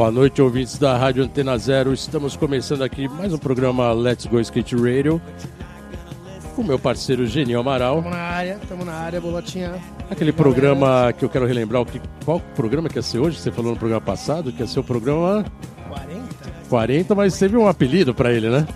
Boa noite, ouvintes da Rádio Antena Zero. Estamos começando aqui mais um programa Let's Go Skate Radio com meu parceiro Genil Amaral. Tamo na área, tamo na área, bolotinha. Aquele programa que eu quero relembrar, que, qual programa que ia ser hoje? Você falou no programa passado que ia ser o programa 40? 40, mas teve um apelido pra ele, né?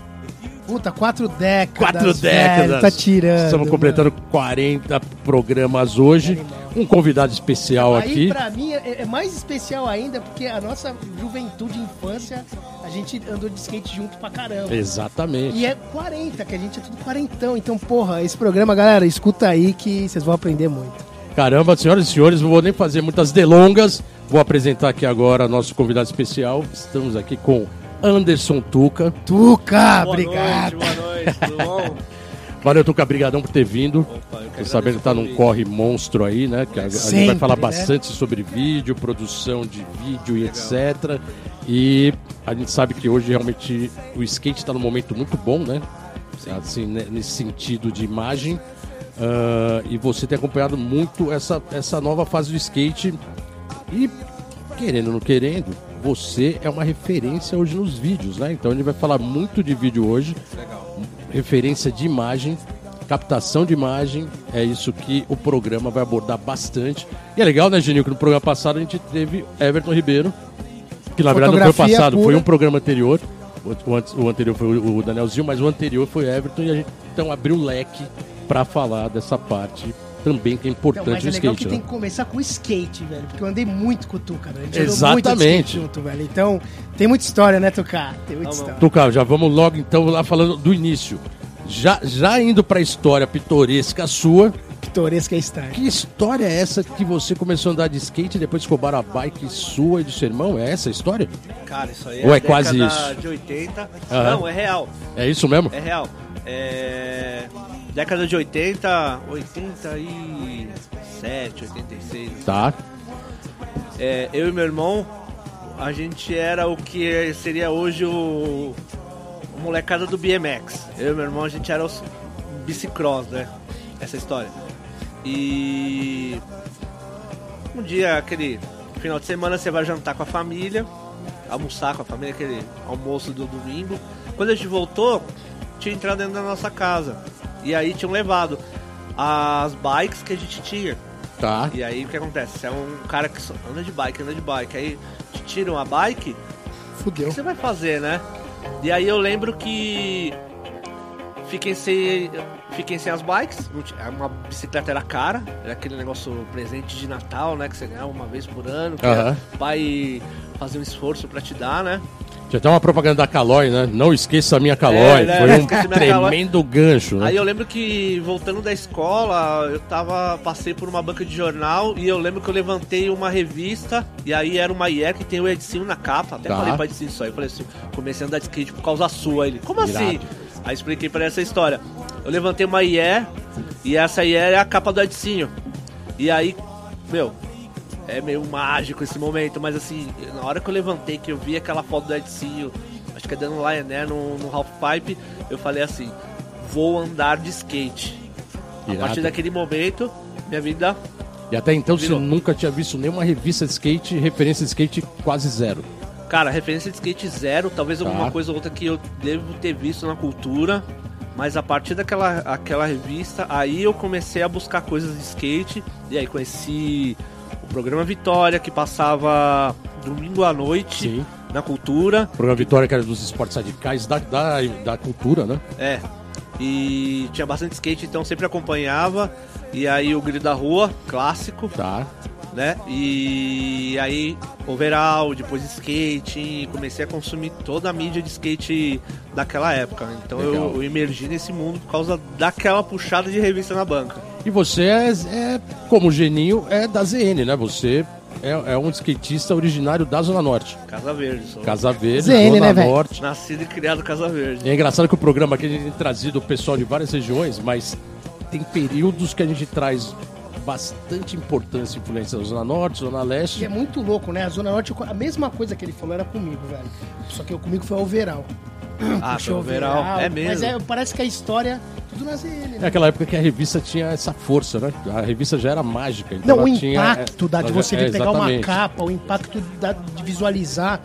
Puta, quatro décadas. Quatro velho, décadas. tá tirando. Estamos completando 40 programas hoje. Um convidado especial Aí, aqui. pra mim, é, é mais especial ainda, porque a nossa juventude, infância, a gente andou de skate junto pra caramba. Exatamente. E é 40, que a gente é tudo quarentão. Então, porra, esse programa, galera, escuta aí que vocês vão aprender muito. Caramba, senhoras e senhores, não vou nem fazer muitas delongas. Vou apresentar aqui agora nosso convidado especial. Estamos aqui com Anderson Tuca. Tuca, Boa obrigado. noite, boa noite, tudo bom? Valeu, Tuca, brigadão por ter vindo. Opa, eu sabendo que tá num corre monstro aí, né? Que a, a gente vai Sempre, falar né? bastante sobre vídeo, produção de vídeo e etc. E a gente sabe que hoje realmente o skate está num momento muito bom, né? Assim, né, nesse sentido de imagem. Ah, e você tem acompanhado muito essa, essa nova fase do skate. E querendo ou não querendo, você é uma referência hoje nos vídeos, né? Então a gente vai falar muito de vídeo hoje. Referência de imagem, captação de imagem, é isso que o programa vai abordar bastante. E é legal, né, Genil, que no programa passado a gente teve Everton Ribeiro, que na verdade não foi Fotografia passado, foi pura. um programa anterior. O, o, an- o anterior foi o, Danielzinho, mas o anterior foi Everton e a gente então abriu o leque para falar dessa parte também que é Então, importante mas é legal skate, que né? tem que começar com o skate, velho. Porque eu andei muito com o Tuca, velho. A gente andou Exatamente. muito de skate junto, velho. Então, tem muita história, né, Tuca? Tem muita Não, não. história. Tuca, já vamos logo então lá falando do início. Já, já indo pra história pitoresca sua, Pitoresca que história é essa que você começou a andar de skate e depois roubaram a bike sua e do seu irmão? É essa a história? Cara, isso aí Ou é a quase década isso? de 80. Aham. Não, é real. É isso mesmo? É real. É... Década de 80, 87, 86. Tá. É, eu e meu irmão, a gente era o que seria hoje o, o molecada do BMX. Eu e meu irmão, a gente era os bicicross, né? Essa história. E um dia, aquele final de semana, você vai jantar com a família, almoçar com a família, aquele almoço do domingo. Quando a gente voltou, tinha entrado dentro da nossa casa. E aí tinham levado as bikes que a gente tinha. Tá. E aí o que acontece? Você é um cara que só anda de bike, anda de bike. Aí te tiram a bike, o Fudeu. que você vai fazer, né? E aí eu lembro que fiquem sem, fiquem sem as bikes. tinha- Uma bicicleta era cara, era aquele negócio presente de Natal, né? Que você ganhava uma vez por ano. Que o pai fazia um esforço pra te dar, né? Tinha até uma propaganda da Calói, né? Não esqueça a minha Calói. É, né? Foi um tremendo gancho, né? Aí eu lembro que voltando da escola, eu tava passei por uma banca de jornal e eu lembro que eu levantei uma revista e aí era uma IR que tem o Edinho na capa. Até Tá. falei pra Edinho isso aí, eu falei assim, comecei a andar de skate por causa sua. Ele, como assim? Aí expliquei pra ele essa história. Eu levantei uma IE e essa IE é a capa do Edinho. E aí, meu, é meio mágico esse momento, mas assim, na hora que eu levantei, que eu vi aquela foto do Edinho, acho que é dando Lion Air no, no Half Pipe, eu falei assim, vou andar de skate. A Irado. partir daquele momento, minha vida. E até então Virou. você nunca tinha visto nenhuma revista de skate, referência de skate quase zero. Cara, referência de skate zero, talvez Tá. alguma coisa ou outra que eu devo ter visto na cultura. Mas a partir daquela aquela revista, aí eu comecei a buscar coisas de skate. E aí conheci o programa Vitória, que passava domingo à noite Sim. na cultura. O programa Vitória, que era dos esportes radicais da, da, da cultura, né? É. E tinha bastante skate, então sempre acompanhava. E aí o Grito da Rua, clássico, Tá. Né? E aí overall, depois skate, comecei a consumir toda a mídia de skate daquela época. Então Legal. eu, eu emergi nesse mundo por causa daquela puxada de revista na banca. E você é, é, como Geninho, é da ZN, né? Você é, é um skatista originário da Zona Norte. Casa Verde, sou. Casa Verde, ZN, Zona né, velho? Norte. Nascido e criado Casa Verde. É engraçado que o programa aqui a gente tem trazido o pessoal de várias regiões, mas tem períodos que a gente traz bastante importância e influência da Zona Norte, Zona E Leste. é muito louco, né? A Zona Norte, a mesma coisa que ele falou era comigo, velho. Só que eu comigo foi overall. Ah, puxou pelo Overall. É mesmo. Mas é, parece que a história, tudo nasce ele, É né? aquela época que a revista tinha essa força, né? A revista já era mágica. Então Não, o tinha, impacto da, de você é, pegar uma capa, o impacto da- de visualizar,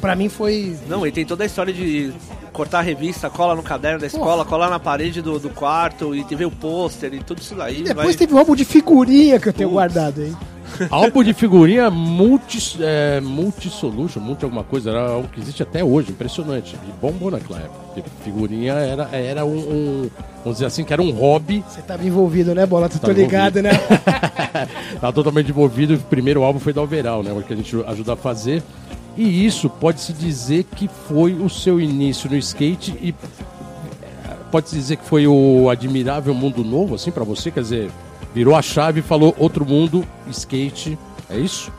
pra mim foi... Não, e tem toda a história de cortar a revista, cola no caderno da escola, colar na parede do, do quarto e ver o pôster e tudo isso daí. E depois vai- teve um álbum de figurinha que eu tenho guardado aí. Álbum de figurinha multi, é, multi-solution, multi alguma coisa, era algo que existe até hoje, impressionante. E bombou naquela época. Porque figurinha era, era um, um- vamos dizer assim, que era um hobby. Você tava envolvido, né, Bola? Tu Tá tô ligado, né? Tava totalmente envolvido. O primeiro álbum foi da Overall, né? O que a gente ajuda a fazer. E isso pode-se dizer que foi o seu início no skate e eh, pode-se dizer que foi o admirável mundo novo, assim, pra você? Quer dizer, virou a chave e falou outro mundo, skate, é isso?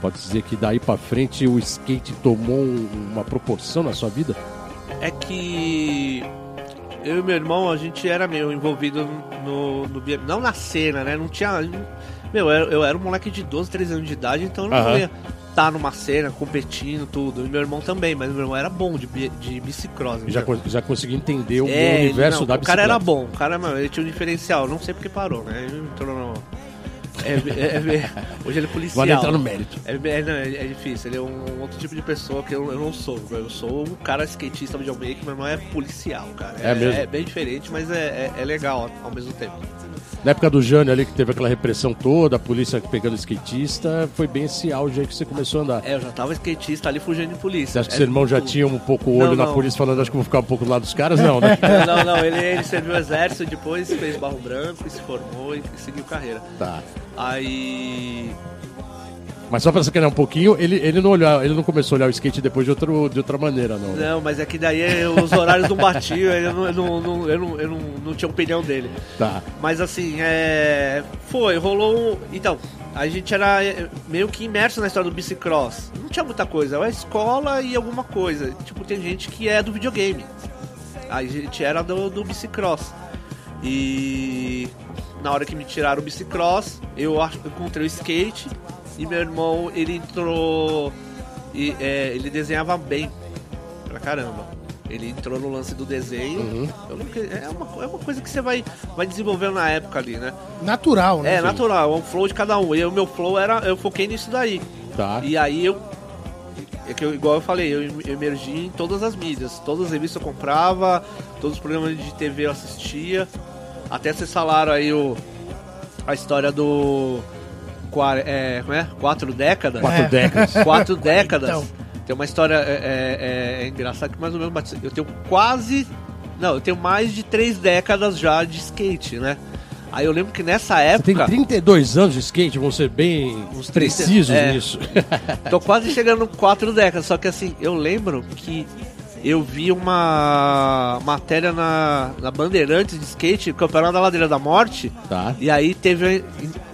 Pode-se dizer que daí pra frente o skate tomou um- uma proporção na sua vida? É que eu e meu irmão, a gente era meio envolvido no, no não na cena, né? Não tinha. Meu, eu, eu era um moleque de 12, 13 anos de idade, então eu não ia estar numa cena, competindo, tudo. E meu irmão também, mas meu irmão era bom de, de bicicross. Já, co- já consegui entender o É, universo não, da O cara bicicleta. era bom, o cara, mano, ele tinha um diferencial. Não sei porque parou, né? Ele entrou no. É, é- é- hoje ele é policial. Vale entrar no mérito. É, é, não, é- é difícil, ele é um outro tipo de pessoa que eu, eu não sou. Eu sou um cara skatista videomaker, meu irmão é policial, cara. É mesmo? É bem diferente, mas é, é, é legal ao mesmo tempo. Na época do Jânio ali, que teve aquela repressão toda, a polícia pegando skatista, foi bem esse auge aí que você começou a andar. É, eu já tava skatista ali fugindo de polícia. Você acha que É seu irmão já tinha um pouco o olho Não, na não. polícia falando, acho que vou ficar um pouco do lado dos caras? Não, né? Não, não, não, ele, ele serviu o exército, depois fez barro branco e se formou e seguiu carreira. tá. Aí. Mas só pra sacanear um pouquinho, ele, ele, não olhar, ele não começou a olhar o skate depois de, outro, de outra maneira, não. né? Não, mas é que daí os horários não batiam, eu não, eu não, eu não, eu não, não tinha opinião dele. Tá. Mas assim, é. Foi, rolou um. Então, a gente era é, meio que imerso na história do bicicross. Não tinha muita coisa, era a escola e alguma coisa. Tipo, tem gente que é do videogame. A gente era do, do bicicross. E na hora que me tiraram o bicicross, eu encontrei o skate e meu irmão, ele entrou. E, é, ele desenhava bem pra caramba. Ele entrou no lance do desenho. Que é, uma, é uma coisa que você vai, vai desenvolvendo na época ali, né? Natural, né? É natural, é um flow de cada um. E o meu flow era. Eu foquei nisso daí. Tá. E aí eu. É que eu, igual eu falei, eu em- emergi em todas as mídias. Todas as revistas eu comprava, todos os programas de TV eu assistia. Até vocês falaram aí o, a história do. É, como é? Quatro décadas? Quatro É. décadas. Quatro décadas. Então. Tem uma história é, é, é, engraçada que mais ou menos eu tenho quase não, eu tenho mais de três décadas já de skate, né? Aí eu lembro que nessa Você tem época 32 anos de skate, vão ser bem Uns 30, precisos é. nisso. Tô quase chegando quatro décadas, só que assim, eu lembro que eu vi uma matéria na, na Bandeirantes de skate, Campeonato da Ladeira da Morte, tá. e aí teve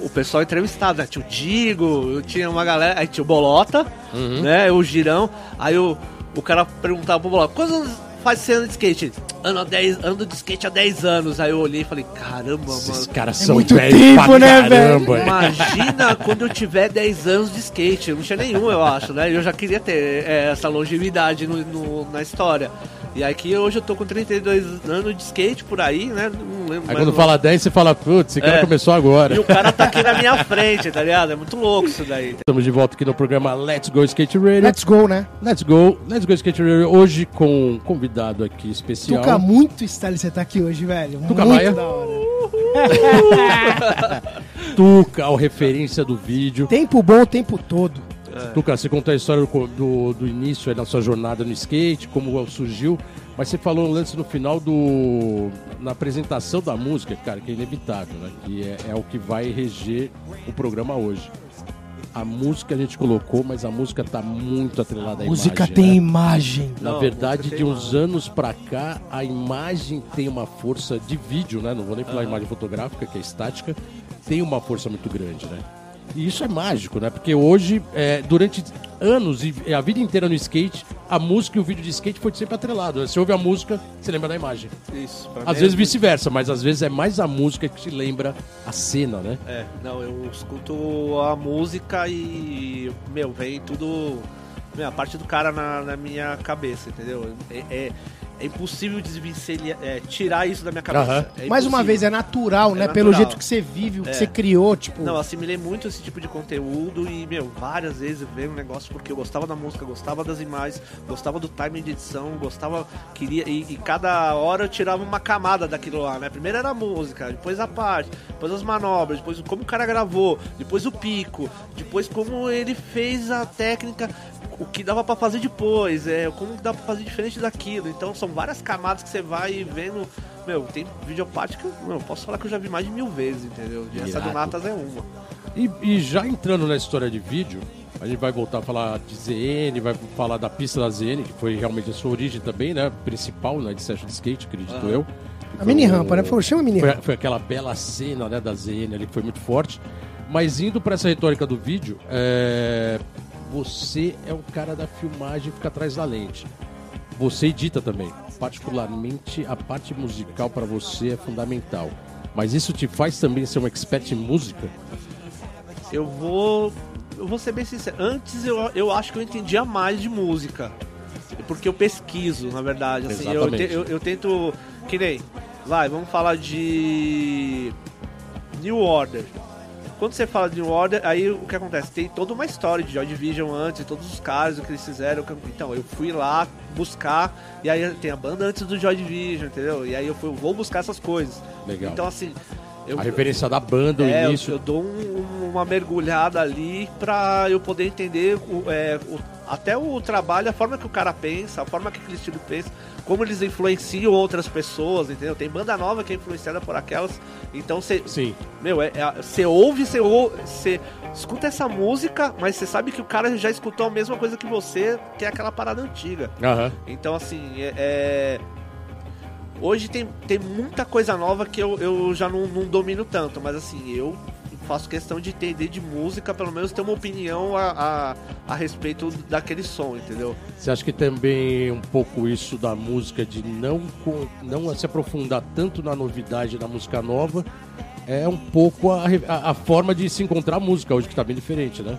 o pessoal entrevistado, né? Tinha o Digo, tinha uma galera, aí tinha o Bolota, Uhum. né? O Girão, aí o, o cara perguntava pro Bolota, quantos faz você anda de skate? Ando, há 10, ando de skate há 10 anos. Aí eu olhei e falei, caramba, Esses mano. caras É são muito velhos tempo, pra né, caramba. Imagina quando eu tiver 10 anos de skate. Eu não tinha nenhum, eu acho, né? Eu já queria ter é, essa longevidade no, no- na história. E aqui hoje eu tô com 32 anos de skate por aí, né? Não lembro Aí mais quando fala 10, você fala, putz, esse cara É. começou agora. E o cara tá aqui na minha frente, tá ligado? É muito louco isso daí. Estamos de volta aqui no programa Let's Go Skate Radio. Let's go, né? Let's go, Let's Go Skate Radio. Hoje com um convidado aqui especial. Tuca, muito style você tá aqui hoje, velho. Tuca muito Maia. da hora. Tuca, o referência do vídeo. Tempo bom o tempo todo. Tuca, você contou a história do, do, do início aí da sua jornada no skate, como surgiu, mas você falou um lance no final do. na apresentação da música, cara, que é inevitável, né? Que é, é o que vai reger o programa hoje. A música a gente colocou, mas a música tá muito atrelada à Música imagem. tem né? imagem. Na Não, verdade, música de uns anos pra cá, a imagem tem uma força de vídeo, né? Não vou nem falar imagem fotográfica, que é estática, tem uma força muito grande, né? E isso é mágico, né? Porque hoje, é, durante anos e a vida inteira no skate, a música e o vídeo de skate foi sempre atrelado. né? Você ouve a música, você lembra da imagem. Isso, pra Às mim vezes é- vice-versa, mas às vezes é mais a música que te lembra a cena, né? É, não, eu escuto a música e, meu, vem tudo meu, a parte do cara na, na minha cabeça, entendeu? É, é, é impossível desvencilhar, é, tirar isso da minha cabeça. Aham. É Mais uma vez, é natural, É né? Pelo natural. jeito que você vive, o que É. você criou, tipo. Não, assimilei muito esse tipo de conteúdo e, meu, várias vezes veio um negócio porque eu gostava da música, gostava das imagens, gostava do timing de edição, gostava, queria, e, e cada hora eu tirava uma camada daquilo lá, né? Primeiro era a música, depois a parte, depois as manobras, depois como o cara gravou, depois o pico, depois como ele fez a técnica, o que dava pra fazer depois, é, como que dá pra fazer diferente daquilo. Então são várias camadas que você vai vendo. Meu, tem videoparte que eu, meu, posso falar que eu já vi mais de mil vezes, entendeu? E essa do. Natas é uma. E, e já entrando na história de vídeo, a gente vai voltar a falar de ZN, vai falar da pista da ZN, que foi realmente a sua origem também, né? Principal na de Session de Skate, acredito eu. A mini rampa, né? Favor, chama mini Foi, rampa. foi aquela bela cena né, da ZN ali que foi muito forte. Mas indo para essa retórica do vídeo, é, você é o cara da filmagem que fica atrás da lente. Você edita também. Particularmente a parte musical para você é fundamental. Mas isso te faz também ser um expert em música? Eu vou. Eu vou ser bem sincero. Antes eu, eu acho que eu entendia mais de música. Porque eu pesquiso, na verdade. Assim, eu, te- eu, eu tento. Que nem. Vai, vamos falar de. New Order. Quando você fala de New Order, aí o que acontece? Tem toda uma história de Joy Division antes, todos os caras, o que eles fizeram. que- Então, eu fui lá buscar, e aí tem a banda antes do Joy Division, entendeu? E aí eu fui, vou buscar essas coisas. Legal. Então, assim. Eu, a referência da banda, o é, eu, início. eu dou um- uma mergulhada ali pra eu poder entender o, é, o- até o trabalho, a forma que o cara pensa, a forma que aquele estilo pensa, como eles influenciam outras pessoas, entendeu? Tem banda nova que é influenciada por aquelas. Então você. Sim. Meu, é- é- você ouve, você ouve, você escuta essa música, mas você sabe que o cara já escutou a mesma coisa que você, que é aquela parada antiga. Aham. Então, assim, é. é- Hoje tem, tem muita coisa nova que eu, eu já não, não domino tanto, mas assim, eu faço questão de entender de música, pelo menos ter uma opinião a, a, a respeito daquele som, entendeu? Você acha que também um pouco isso da música de não, não se aprofundar tanto na novidade da música nova é um pouco a, a- a forma de se encontrar música hoje que está bem diferente, né?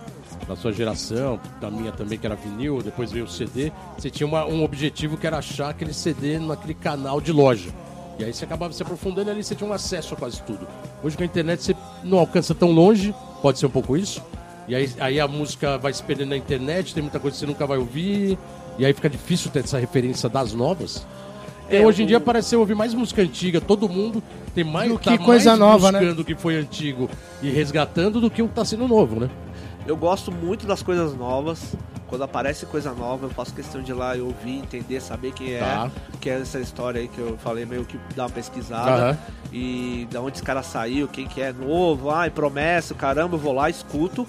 Da sua geração, da minha também que era vinil, depois veio o CD. Você tinha uma- um objetivo que era achar aquele CD naquele canal de loja. E aí você acabava se aprofundando ali, você tinha um acesso a quase tudo. Hoje com a internet você não alcança tão longe, pode ser um pouco isso. E aí, aí a música vai se perdendo na internet, tem muita coisa que você nunca vai ouvir, e aí fica difícil ter essa referência das novas. É, hoje em dia parece ouvir mais música antiga, todo mundo tem mais, Do tá que coisa mais nova, né? buscando o que foi antigo e resgatando do que o que tá sendo novo, né? Eu gosto muito das coisas novas. Quando aparece coisa nova, eu faço questão de ir lá e ouvir, entender, saber quem é. Tá. Que é essa história aí que eu falei, meio que dar uma pesquisada. Aham. E da onde esse cara saiu, quem que é novo, ai, promessa, caramba, eu vou lá, escuto.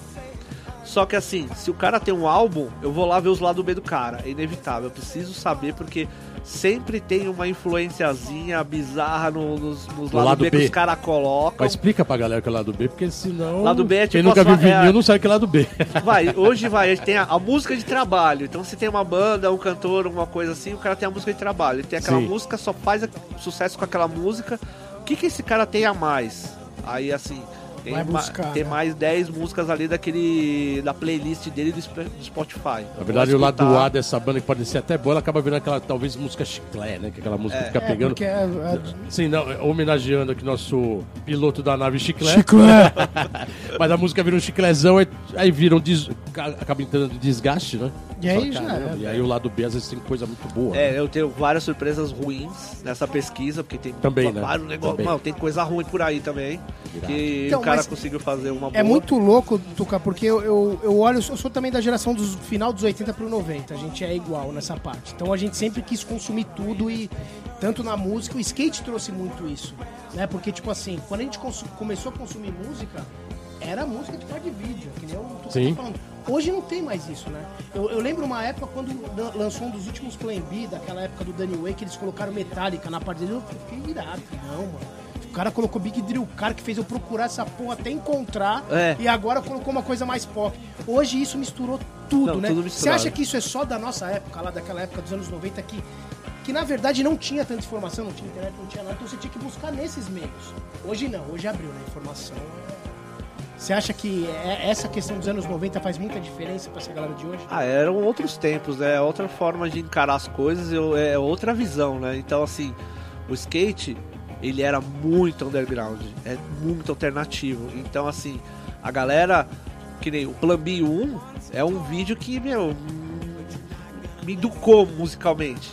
Só que assim, se o cara tem um álbum, eu vou lá ver os lados B do cara. É inevitável. Eu preciso saber porque sempre tem uma influenciazinha bizarra no- nos, nos No lados lado B, que B. os caras colocam. Mas explica pra galera que é lado B, porque senão. Lado B é Quem tipo nunca a viu é vinil a- não sabe que é lado B. Vai, hoje vai, tem a, a música de trabalho. Então se tem uma banda, um cantor, alguma coisa assim, o cara tem a música de trabalho. Ele tem aquela Sim. música, só faz sucesso com aquela música. O que, que esse cara tem a mais? Aí assim, tem, Vai ma- buscar, tem né? mais 10 músicas ali daquele. da playlist dele do, Sp- do Spotify. Na verdade, o lado A dessa banda que pode ser até boa, ela acaba virando aquela, talvez, música chiclé, né? Que aquela música que fica É, pegando. é, é- Sim, não, homenageando aqui nosso piloto da nave chiclé. Chiclé. Mas a música vira um chiclezão, aí, aí vira um des... ca- acaba entrando desgaste, né? E aí Fala, já era. E aí o lado B às vezes tem coisa muito boa. né? É, eu tenho várias surpresas ruins nessa pesquisa, porque tem Também, né? vários negócios. Também. Mano, tem coisa ruim por aí também. Que Então, o cara conseguiu fazer uma boa. É muito louco, Tuca, porque eu, eu, eu olho, eu sou também da geração dos final dos 80 pro 90. A gente é igual nessa parte. Então a gente sempre quis consumir tudo e tanto na música, o skate trouxe muito isso, né? Porque tipo assim, quando a gente começou a consumir música, era música de de vídeo, que nem o Tuca Sim. falando. Hoje não tem mais isso, né? Eu, eu lembro uma época quando lan- lançou um dos últimos Plan B, daquela época do Danny Way, que eles colocaram Metallica na parte dele, eu fiquei irado. Não, mano. O cara colocou Big Drill, o cara que fez eu procurar essa porra até encontrar. É. E agora colocou uma coisa mais pop. Hoje isso misturou tudo, Não, né? tudo Você acha que isso é só da nossa época, lá daquela época dos anos 90, que, que na verdade não tinha tanta informação, não tinha internet, não tinha nada, então você tinha que buscar nesses meios. Hoje não, hoje abriu, né? Informação. Você acha que é- essa questão dos anos 90 faz muita diferença pra essa galera de hoje? Ah, eram outros tempos, né? Outra forma de encarar as coisas, é outra visão, né? Então, assim, o skate, ele era muito underground, é muito alternativo. Então, assim, a galera, que nem o Plan B 1, é um vídeo que, meu, me educou musicalmente.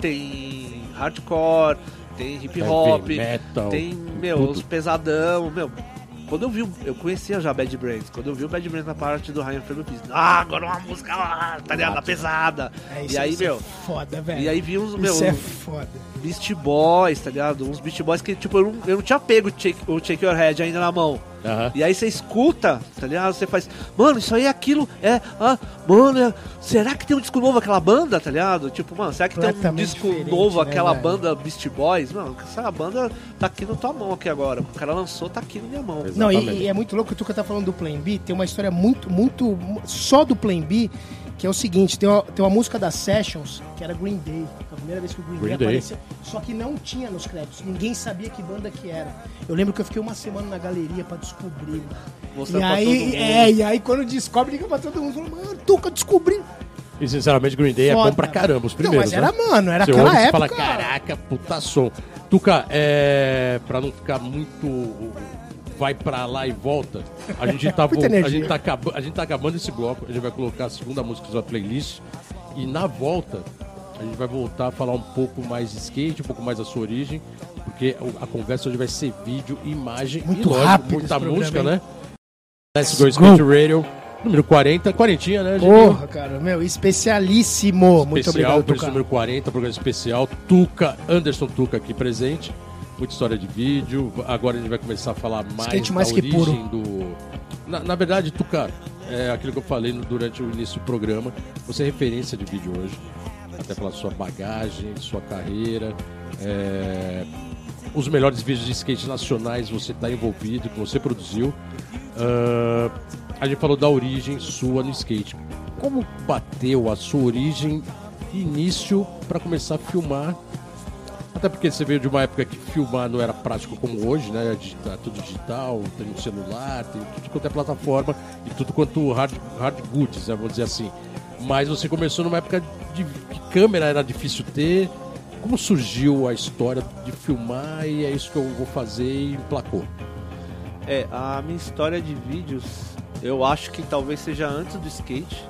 Tem hardcore, tem hip hop, Heavy metal, tem, meu, tudo. os pesadão, meu. Quando eu vi, eu conhecia já Bad Brains. Quando eu vi o Bad Brains na parte do Ryan Ferro, eu fiz, ah, agora uma música lá, tá ligado? Pesada. É, e aí, isso meu, é foda, velho. e aí vi uns, meu, Isso é foda. Beast Boys, tá ligado? Uns Beast Boys que, tipo, eu não, eu não tinha pego o Shake, o Shake Your Head ainda na mão. Aham. E aí você escuta, tá ligado? Você faz, mano, isso aí é aquilo, é, ah, mano, é- será que tem um disco novo aquela banda, tá ligado? Tipo, mano, será que tem um disco novo né, aquela velho? banda Beast Boys? Mano, essa banda tá aqui na tua mão aqui agora. O cara lançou, tá aqui na minha mão. Exato. Não, Exatamente. e, e é muito louco que o Tuca tá falando do Plan B. Tem uma história muito, muito. só do Plan B, que é o seguinte: tem uma, tem uma música das Sessions, que era Green Day. A primeira vez que o Green, Green Day, Day. apareceu. Só que não tinha nos créditos. Ninguém sabia que banda que era. Eu lembro que eu fiquei uma semana na galeria pra descobrir. Mostrando E pra todo aí, mundo. é, e aí quando descobre, liga pra todo mundo. Fala, mano, Tuca, descobri. E sinceramente, Green Day é Foda. bom pra caramba, os Não, primeiros. mas era, né? mano, era Você aquela ouve época. fala, caraca, puta som. Tuca, é, pra não ficar muito vai pra lá e volta, a gente tá, vo- a gente tá, acaba- a gente tá acabando esse bloco, a gente vai colocar a segunda música da playlist e na volta a gente vai voltar a falar um pouco mais de skate, um pouco mais da sua origem, porque a conversa hoje vai ser vídeo, imagem Muito e lógico, rápido muita programa, música, hein? né? Let's Go Skate Radio, número 40, quarentinha, né, gente? Porra, cara, meu, especialíssimo. Muito especial, obrigado, por esse Tuca. número 40, programa especial. Tuca, Anderson Tuca aqui presente. Muita história de vídeo. Agora a gente vai começar a falar mais Skate da mais que origem do. Na, na verdade, Tuca, é aquilo que eu falei no- durante o início do programa. Você é referência de vídeo hoje. Até pela sua bagagem, sua carreira. é, Os melhores vídeos de skate nacionais você está envolvido, que você produziu. Ah, a gente falou da origem sua no skate. Como bateu a sua origem início para começar a filmar? Até porque você veio de uma época que filmar não era prático como hoje, né? Tá tudo digital, tem um celular, tem tudo quanto é plataforma e tudo quanto hard, hard goods, né? vamos dizer assim. Mas você começou numa época de que câmera era difícil ter. Como surgiu a história de filmar e é isso que eu vou fazer e emplacou? É, a minha história de vídeos, eu acho que talvez seja antes do skate.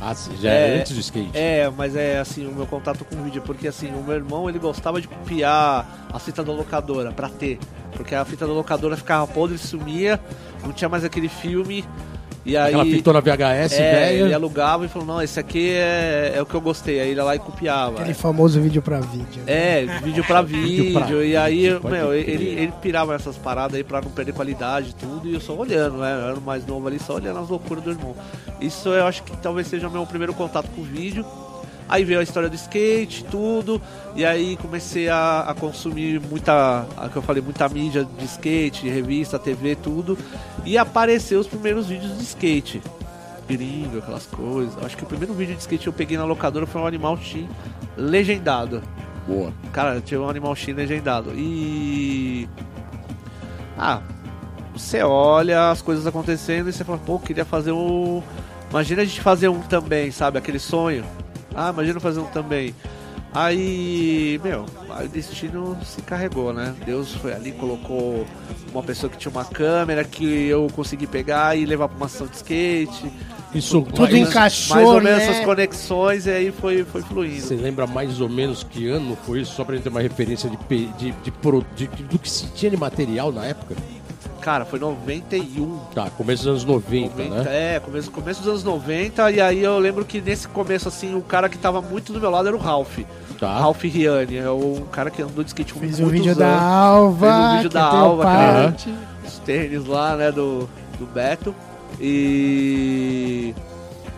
Ah, já é, É, antes do skate. É, mas é assim, o meu contato com o vídeo, porque assim, o meu irmão ele gostava de copiar a fita da locadora pra ter. Porque a fita da locadora ficava podre, sumia, não tinha mais aquele filme. E aí. Aquela fitona VHS, é, ele alugava e falou, não, esse aqui é, é o que eu gostei. Aí ele ia lá e copiava. Aquele famoso vídeo pra vídeo. É, vídeo pra vídeo, Vídeo pra e aí, vídeo, meu, crer. ele, ele pirava nessas paradas aí pra não perder qualidade e tudo, e eu só olhando, né? Eu era mais novo ali, só olhando as loucuras do irmão. Isso eu acho que talvez seja o meu primeiro contato com o vídeo. Aí veio a história do skate, tudo, e aí comecei a, a consumir muita, a que eu falei, muita mídia de skate, revista, TV, tudo, e apareceu os primeiros vídeos de skate. Gringo, aquelas coisas. Acho que o primeiro vídeo de skate que eu peguei na locadora foi um Animal Team legendado. Boa. Cara, tinha um Animal Shin legendado. E. Ah, você olha as coisas acontecendo e você fala, pô, queria fazer um. Imagina a gente fazer um também, sabe? Aquele sonho. Ah, imagina fazer um também. Aí, meu, aí o destino se carregou, né? Deus foi ali, colocou uma pessoa que tinha uma câmera que eu consegui pegar e levar pra uma ação de skate. Isso Tudo mais- encaixou, Mais ou menos né? essas conexões e aí foi, foi fluindo. Você lembra mais ou menos que ano foi isso? Só pra gente ter uma referência de, de, de- de- do que se tinha de material na época? Cara, foi 91. Tá, começo dos anos 90, 90, né? É, começo, começo dos anos 90, e aí eu lembro que nesse começo, assim, o cara que tava muito do meu lado era o Ralph. Tá. Ralph Riani, é um cara que andou de skate por Fez muitos o vídeo anos. da Alva. Fez o vídeo da o Alva, cara. Os tênis lá, né, do, do Beto. E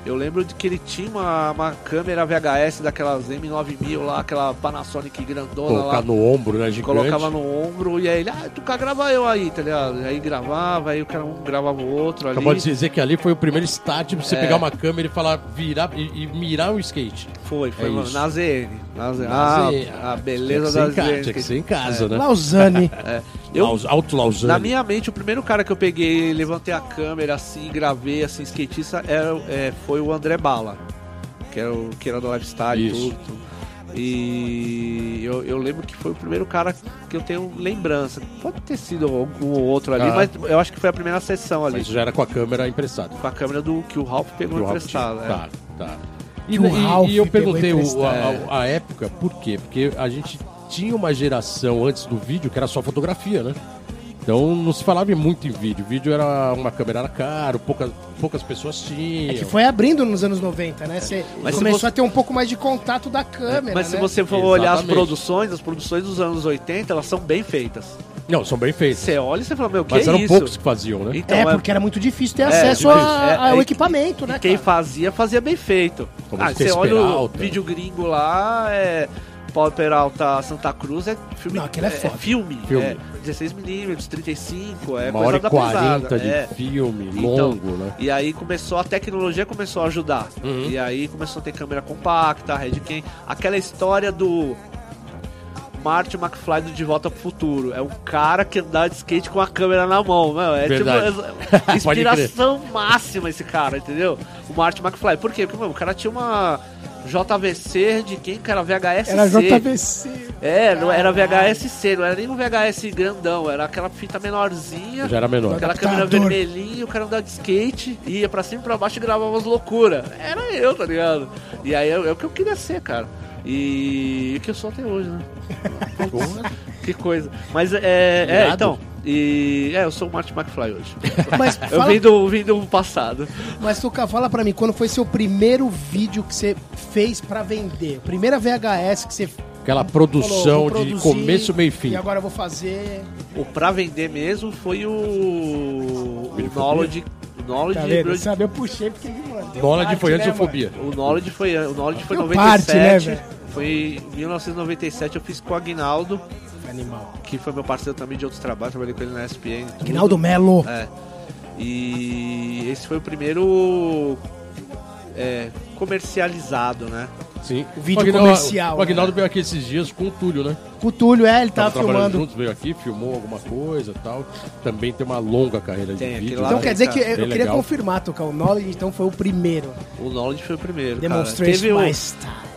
eu lembro de que ele tinha uma, uma câmera VHS daquelas M9000 lá, aquela Panasonic grandona Colocar lá. no ombro, né? Gigante. Colocava no ombro e aí ele, ah, tu cá grava eu aí, tá ligado? Aí gravava, aí o cara um gravava o outro ali. Acabou de dizer que ali foi o primeiro start pra você É. pegar uma câmera e falar, virar e, e mirar um skate. Foi, foi É mano, na ZN. Na ZN. Na ah, ZN. a beleza da ZN. Tinha que ser em casa, né? Lausanne. É. Eu, Laus- Alto Lausanne. na minha mente, o primeiro cara que eu peguei, levantei a câmera assim, gravei assim, skatista, era, é, foi o André Bala, que era, o, que era do lifestyle e Isso. tudo. tudo. E eu, eu lembro que foi o primeiro cara que eu tenho lembrança. Pode ter sido algum ou outro ali, Ah. mas eu acho que foi a primeira sessão ali. Mas já era com a câmera empreçada. Com a câmera do que o Ralph pegou emprestada. é. Tá, tá. E, e- Ralph e eu perguntei a, a- a época, por quê? Porque a gente tinha uma geração antes do vídeo que era só fotografia, né? Então não se falava muito em vídeo. Vídeo era uma câmera era caro, poucas, poucas pessoas tinham. É que foi abrindo nos anos 90, né? Você Mas se começou você- a ter um pouco mais de contato da câmera, Mas se né? você for olhar as Exatamente. produções, as produções dos anos 80, elas são bem feitas. Não, são bem feitas. Você olha e você fala, meu, que Mas é eram isso? poucos que faziam, né? Então, É, porque era muito difícil ter É, acesso difícil. a- É, ao é, equipamento, né, E quem cara? fazia, fazia bem feito. Como ah, você é olha o vídeo gringo lá, é. Paulo Peralta Santa Cruz é filme. Não, aquele é foda. filme. Filme. É 16mm, 35, é Uma coisa hora e da 40 pesada. de é. filme, Então, longo, né? E aí começou, a tecnologia começou a ajudar. Uhum. E aí começou a ter câmera compacta, Redcam. Aquela história do Marty McFly do De Volta pro Futuro. É um cara que andava de skate com a câmera na mão, meu. É Verdade. tipo inspiração máxima esse cara, entendeu? O Marty McFly. Por quê? Porque meu, o cara tinha uma JVC de quem que era VHS Era JVC. É, não era VHS-C, não era nem um VHS grandão, era aquela fita menorzinha. Já era menor. Aquela câmera vermelhinha, o cara andava de skate, ia pra cima e pra baixo e gravava umas loucuras. Era eu, tá ligado? E aí é, é o que eu queria ser, cara. E o que eu sou até hoje, né? Putz, que coisa. Mas é. É, Irado. então. E. É, eu sou o Martin McFly hoje. Mas, Eu fala, vim do, vim do passado. mas Tuca, fala pra mim, quando foi seu primeiro vídeo que você fez pra vender? Primeira VHS que você Aquela falou, produção de produzir começo, meio e fim. E agora eu vou fazer... O pra vender mesmo foi o. O? Knowledge. O Knowledge. Tá vendo? Sabe, eu puxei porque... Knowledge parte, foi né, antes da fobia. O Knowledge foi, o Knowledge foi em Deu 97. parte, né, foi em 1997 eu fiz com o Aguinaldo, mano? Animal. que foi meu parceiro também de outros trabalhos, trabalhei com ele na SPN. tudo. Aguinaldo Melo. É. E esse foi o primeiro é, comercializado, né? Sim. O vídeo Aguinaldo- comercial, O Aguinaldo né? veio aqui esses dias com o Túlio, né? Com o Túlio, é, ele tava, Tava trabalhando filmando. juntos, veio aqui, filmou alguma coisa e tal. Também tem uma longa carreira de Tem, aquele vídeo. lá Então né? quer dizer que eu, Bem queria legal. confirmar, Tuca, o Knowledge então foi o primeiro. O Knowledge foi o primeiro. cara. Demonstration Teve, o-.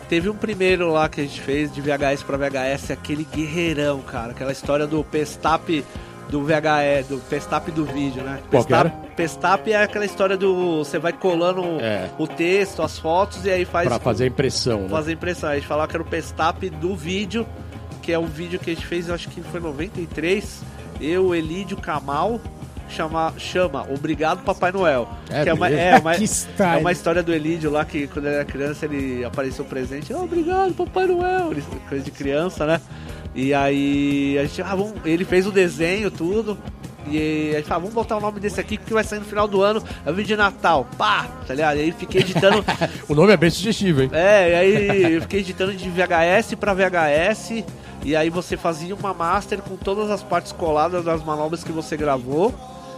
teve um primeiro lá que a gente fez de VHS pra VHS, aquele guerreirão, cara. Aquela história do Pestap do VHS, do Pestap do vídeo, né? Pestap? Pestap é aquela história do. Você vai colando É. o texto, as fotos e aí faz. Pra fazer a impressão, né? fazer impressão. A gente falava que era o Pestap do vídeo, que é um vídeo que a gente fez, acho que foi em 93. Eu, Elídio Kamal, chama, chama Obrigado Papai Noel. É que é uma, é, uma, é uma história do Elídio lá que quando ele era criança ele apareceu presente. "Ah, obrigado, Papai Noel. Ele- Coisa de criança, né? E aí a gente, ah, vamos, ele fez o desenho, tudo. E a gente falou, vamos botar o nome desse aqui que vai sair no final do ano. É o vídeo de Natal. Pá! Tá ligado? E aí fiquei editando. O nome é bem sugestivo, hein? É, e aí eu fiquei editando de VHS pra VHS. E aí você fazia uma master com todas as partes coladas das manobras que você gravou.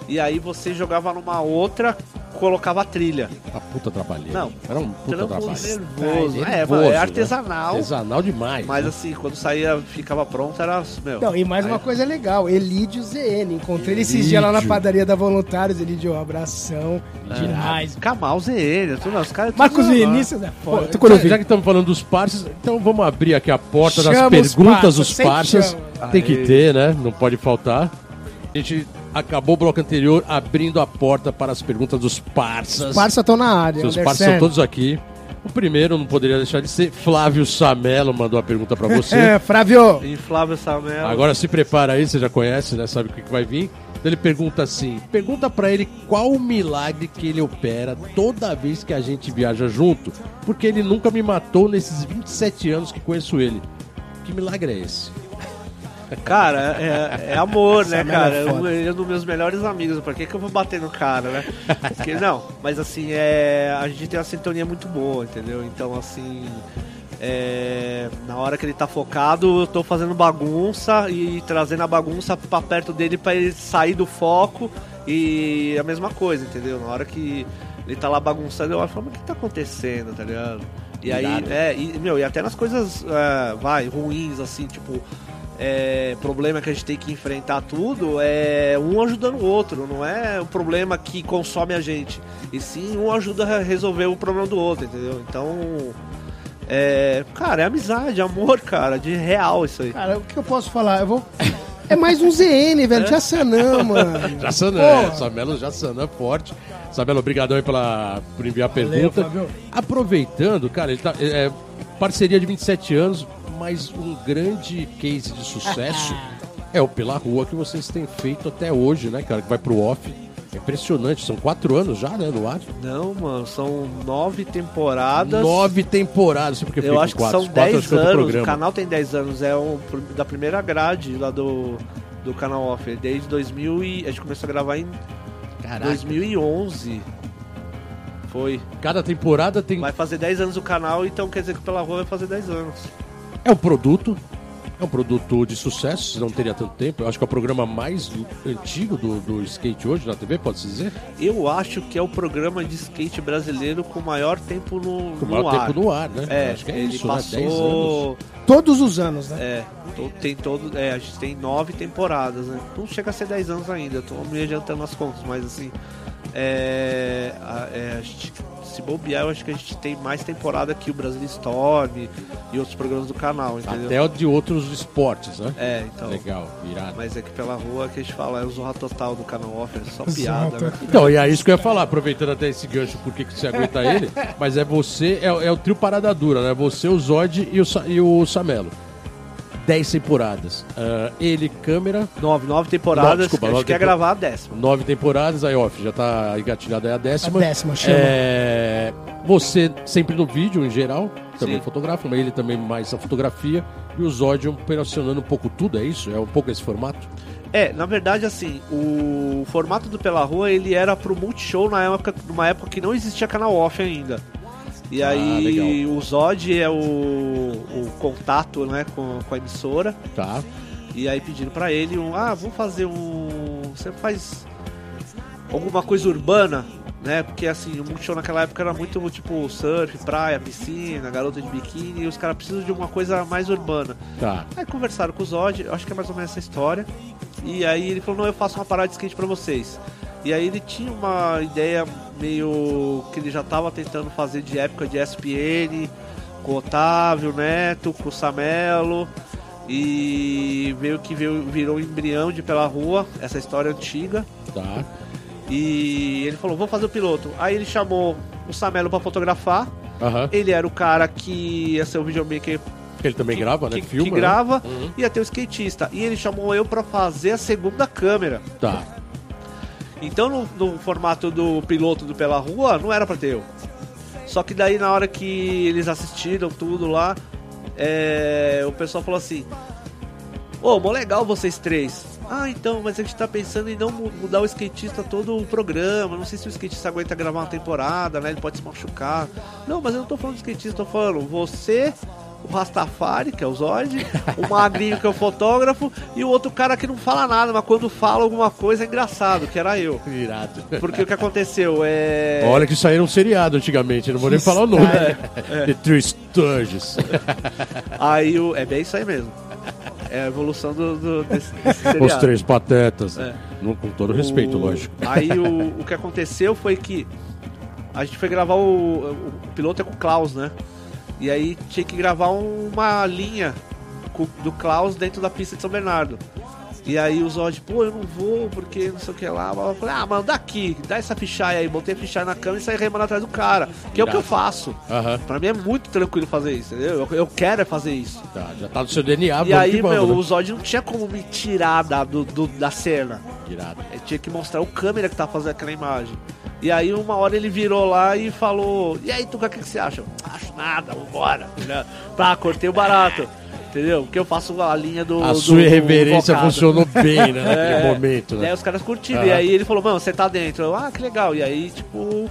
E aí você jogava numa outra, colocava a trilha. Uma puta trabalheira. Não, Era um puta trabalho. nervoso. É, Nervoso, é né? artesanal. Artesanal demais. Mas né? assim, quando saía, ficava pronto, era. Meu, Não, e mais aí- uma coisa legal, Elídio ZN. Encontrei ele esses Elídio. dias lá na padaria da Voluntários, Elídio, um abração. Demais. Kamal ZN, tudo, os caras. Marcos Vinícius é Pô, foda. Tô já, já que estamos falando dos parças, então vamos abrir aqui a porta das Chama os perguntas parças, dos chama. Tem que ter, né? Não pode faltar. A gente acabou o bloco anterior abrindo a porta para as perguntas dos parças. Os parças estão na área. Seus parças são todos aqui. O primeiro não poderia deixar de ser Flávio Samelo mandou a pergunta para você. É, Flávio. Inflável Samel. Agora se prepara aí, você já conhece, né? Sabe o que, que vai vir. Então ele pergunta assim: pergunta pra ele qual o milagre que ele opera toda vez que a gente viaja junto, porque ele nunca me matou nesses 27 anos que conheço ele. Que milagre é esse? Cara, é, é amor, né, Samel cara? é. Um- Ele é um dos meus melhores amigos. Por que, que eu vou bater no cara, né? Porque, não, mas assim, é, a gente tem uma sintonia muito boa, entendeu? Então, assim, é, na hora que ele tá focado, eu tô fazendo bagunça e trazendo a bagunça pra perto dele pra ele sair do foco. E a mesma coisa, entendeu? Na hora que ele tá lá bagunçando, eu falo, mas o que tá acontecendo, tá ligado? E aí, é, e, meu, e até nas coisas, é, vai, ruins, assim, tipo, é, problema que a gente tem que enfrentar tudo, é um ajudando o outro, não é o problema que consome a gente. E sim um ajuda a resolver o problema do outro, entendeu? Então. É, cara, é amizade, amor, cara, de real isso aí. Cara, o que eu posso falar? Eu vou. É mais um ZN, velho. Jassanã, mano. Jassanã, é, Samelo Jassanã forte. Samelo, obrigadão aí pela, por enviar a pergunta. Fábio. Aproveitando, cara, ele tá. É, parceria de 27 anos, mas um grande case de sucesso é o Pela Rua que vocês têm feito até hoje, né, cara? Que vai pro off. É impressionante, são quatro anos já, né, no ar? Não, mano, são nove temporadas. Nove temporadas, porque Eu acho que quatro. são quatro 10 acho que é anos. O canal tem 10 anos, é o pr- da primeira grade lá do, do canal Off. Desde 2000 e. A gente começou a gravar em Caraca. 2011. Foi. Cada temporada tem. Vai fazer 10 anos o canal, então quer dizer que pela rua vai fazer 10 anos. É um produto. É um produto de sucesso, se não teria tanto tempo. Eu acho que é o programa mais antigo do, do skate hoje na TV, pode-se dizer? Eu acho que é o programa de skate brasileiro com maior tempo no, Com o no maior ar. tempo no ar, né? É, acho que é ele isso, né? 10 anos. passou. Todos os anos, né? É, to- tem todo. É, a gente tem nove temporadas, né? Não chega a ser 10 anos ainda, eu tô me adiantando as contas, mas assim. É, a, é, a gente, se bobear, eu acho que a gente tem mais temporada que o Brasil Storm e outros programas do canal, entendeu? Até o de outros esportes, né? É, então. Legal, virado. Mas é que pela rua que a gente fala é o Zorra Total do canal Off, é só piada, né? Então, e é isso que eu ia falar, aproveitando até esse gancho, por que que você aguenta ele, mas é você, é, é o trio Parada Dura, né? Você, o Zod e o, e o Samelo. 10 temporadas. Ah, ele, câmera, Nove, nove temporadas, Não, desculpa, a gente nove quer tempo- gravar a décima. nove temporadas, aí off, já tá engatilhada aí a décima. A décima, chama. É, você sempre no vídeo, em geral, também Sim. fotografa, mas ele também mais a fotografia. E o Zod operacionando um pouco tudo, é isso? É um pouco esse formato? É, na verdade, assim, o formato do Pela Rua, ele era pro Multishow na época, numa época que não existia canal off ainda. E Ah, aí legal. o Zod é o, o contato, né, com, com a emissora. Tá. E aí pediram pra ele um, ah, vamos fazer um, você faz alguma coisa urbana, né? Porque assim, o Multishow naquela época era muito tipo surf, praia, piscina, garota de biquíni, e os caras precisam de uma coisa mais urbana. Tá. Aí conversaram com o Zod, acho que é mais ou menos essa história. E aí ele falou, não, eu faço uma parada de skate pra vocês. E aí ele tinha uma ideia meio que ele já tava tentando fazer de época de SPN, com o Otávio Neto, com o Samelo. E veio que veio, virou um embrião de pela rua, essa história antiga. Tá. E ele falou, vou fazer o piloto. Aí ele chamou o Samelo pra fotografar. Aham. Ele era o cara que ia ser o videomaker Ele também que, grava, né? que, Filma. que né? grava, Uhum. ia ter o skatista. E ele chamou eu pra fazer a segunda câmera. Tá. Então, no, no formato do piloto do Pela Rua, não era pra ter eu. Só que daí, na hora que eles assistiram tudo lá, é, o pessoal falou assim: Ô, mó legal vocês três. Ah, então, mas a gente tá pensando em não mu- mudar o skatista todo o programa. Não sei se o skatista aguenta gravar uma temporada, né? Ele pode se machucar. Não, mas eu não tô falando de skatista, tô falando você, o Rastafari, que é o Zod, o Magrinho, que é o fotógrafo, e o outro cara que não fala nada, mas quando fala alguma coisa é engraçado, que era eu. Virado. Porque o que aconteceu é. Olha que era um seriado antigamente, não vou nem falar o nome. The Three Sturges. Aí o. É bem isso aí mesmo. É a evolução do, do- desse, desse Os três patetas. É. Não, com todo respeito, O- lógico. Aí o, o que aconteceu foi que a gente foi gravar o, o piloto é com o Klaus, né? E aí tinha que gravar uma linha do Klaus dentro da pista de São Bernardo. E aí o Zod, pô, eu não vou porque não sei o que lá. Eu falei, ah, mano, dá aqui, dá essa fichaia aí. Botei a fichaia na câmera e saí remando atrás do cara. Que é o que eu faço. Aham. Pra mim é muito tranquilo fazer isso, entendeu? Eu, eu quero é fazer isso. Tá, já tá no seu DNA, e aí, meu, né? o Zod não tinha como me tirar da, do, do- da cena. Irado. Ele tinha que mostrar o câmera que tá fazendo aquela imagem. E aí uma hora ele virou lá e falou, e aí, Tuca, o que, que você acha? Acho nada, vambora. Né? Pá, cortei o barato. Entendeu? Porque eu faço a linha do. A do- sua irreverência funcionou bem, né? Naquele É. momento, E né? aí os caras curtiram. E aí ele falou, mano, você tá dentro. Eu, ah, que legal. E aí, tipo,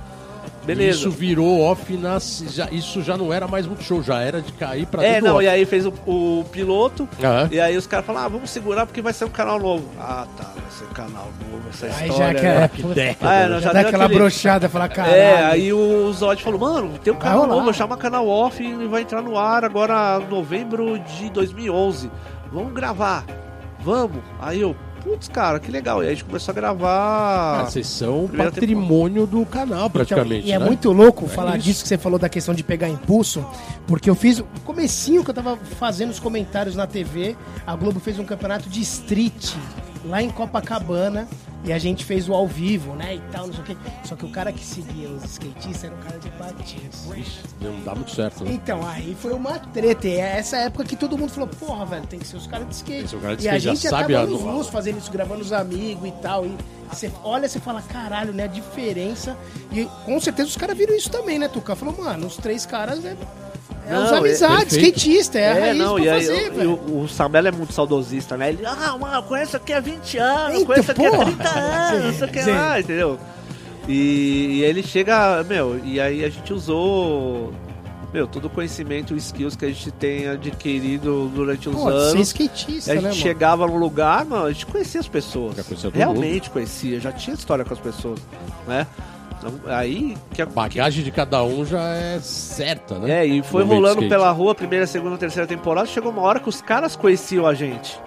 beleza. Isso virou off na. Já, isso já não era mais muito show, já era de cair pra é, dentro do não, off. e aí fez o, o piloto. Aham. E aí os caras falaram, ah, vamos segurar porque vai ser um canal novo. Ah, tá, vai ser um canal novo, essa Aí história. já quer. né? puta, década, Ah, é, né? não, já já dá aquela aquele- brochada, falar, caralho. É, aí o Zod falou, mano, tem um canal novo, chama canal off e vai entrar no ar agora em novembro de 2011. vamos gravar, vamos. Aí eu, putz, cara, que legal. E aí a gente começou a gravar. Ah, vocês são Primeira patrimônio do canal, praticamente. Então, e é né? muito louco É falar isso. disso que você falou da questão de pegar impulso, porque eu fiz o comecinho que eu tava fazendo os comentários na TV, a Globo fez um campeonato de street lá em Copacabana e a gente fez o ao vivo, né, e tal, não sei o quê. Só que o cara que seguia os skatistas era um cara de patins. Ixi, não dá muito certo, né? Então, aí foi uma treta. E é essa época que todo mundo falou, porra, velho, tem que ser os caras de skate. que ser o cara de e a skate, gente já sabe tava a- luz fazendo isso, gravando os amigos e tal. E você olha, você fala, caralho, né? A diferença. E com certeza os caras viram isso também, né, Tuca? Falou, mano, os três caras é. É Não, os é amizades, skatista, é, a raiz pra e aí, fazer, eu- o Samelo é muito saudosista, né? Ele, ah, mano, eu conheço aqui há 20 anos, Eita, conheço aqui há porra! 30 anos, não sei o que Sim, lá, entendeu? E, e ele chega, meu, e aí a gente usou, meu, todo o conhecimento e skills que a gente tem adquirido durante os Pô, ser anos. skatista, A né, gente mano? chegava no lugar, mano, a gente conhecia as pessoas. Já conhecia todo Realmente conhecia, já tinha história com as pessoas, né? Então, aí que a A bagagem de cada um já é certa, né? é, e foi No rolando pela rua, primeira, segunda, terceira temporada, chegou uma hora que os caras conheciam a gente.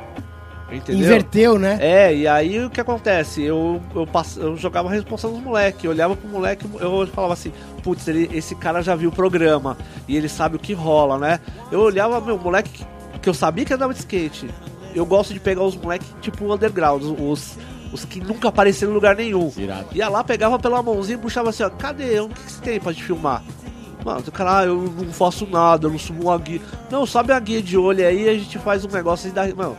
Entendeu? Inverteu, né? É, e aí o que acontece? Eu, eu, pass... eu jogava a responsável dos moleques, eu olhava pro moleque, eu falava assim, putz, ele- esse cara já viu o programa e ele sabe o que rola, né? Eu olhava, meu, moleque que- que eu sabia que andava de skate. Eu gosto de pegar os moleques tipo underground, os, os que nunca apareceram em lugar nenhum. Irado. Ia lá, pegava pela mãozinha e puxava assim, ó, cadê? O que, que você tem pra te filmar? Mano, o cara, ah, eu não faço nada, eu não sumo uma guia. Não, sobe a guia de olho aí, a gente faz um negócio e dá. Mano,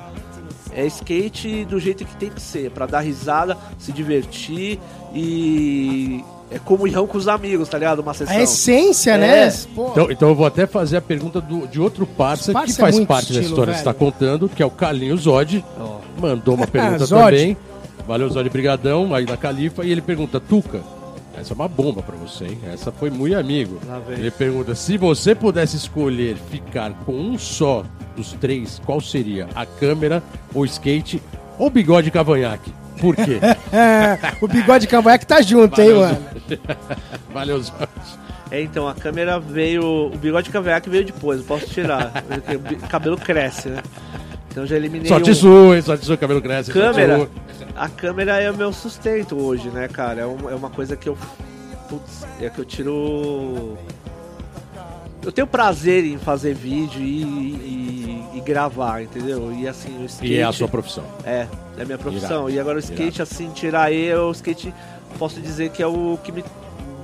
é skate do jeito que tem que ser, pra dar risada, se divertir e. É comunhão com os amigos, tá ligado? Uma sessão. A essência, É. né? Pô, Então, então eu vou até fazer a pergunta do- de outro parça Parça que é faz muito parte da estilo, história que você está velho. contando, que é o Calinho Zod. Ó. Mandou uma pergunta também. Valeu, Zod, brigadão, aí na Califa. E ele pergunta, Tuca, essa é uma bomba pra você, hein? Essa foi muito amigo. Ele pergunta, se você pudesse escolher ficar com um só dos três, qual seria? A câmera, o skate ou bigode cavanhaque? Por quê? o bigode cavanhaque tá junto, hein, Valeu, mano? Valeu, Zod. É, então, a câmera veio. O bigode de cavanhaque veio depois, eu posso tirar. o cabelo cresce, né? Então já eliminei. Só um- sua, hein? Só te sua, cabelo cresce. câmera. A câmera é o meu sustento hoje, né, cara? É, um- é uma coisa que eu. Putz, é que eu tiro. Eu tenho prazer em fazer vídeo e, e- e gravar, entendeu? E assim, o skate. E é a sua profissão. É, é a minha profissão. Irado, E agora o skate, assim, tirar ele, o skate, posso dizer que é o que me.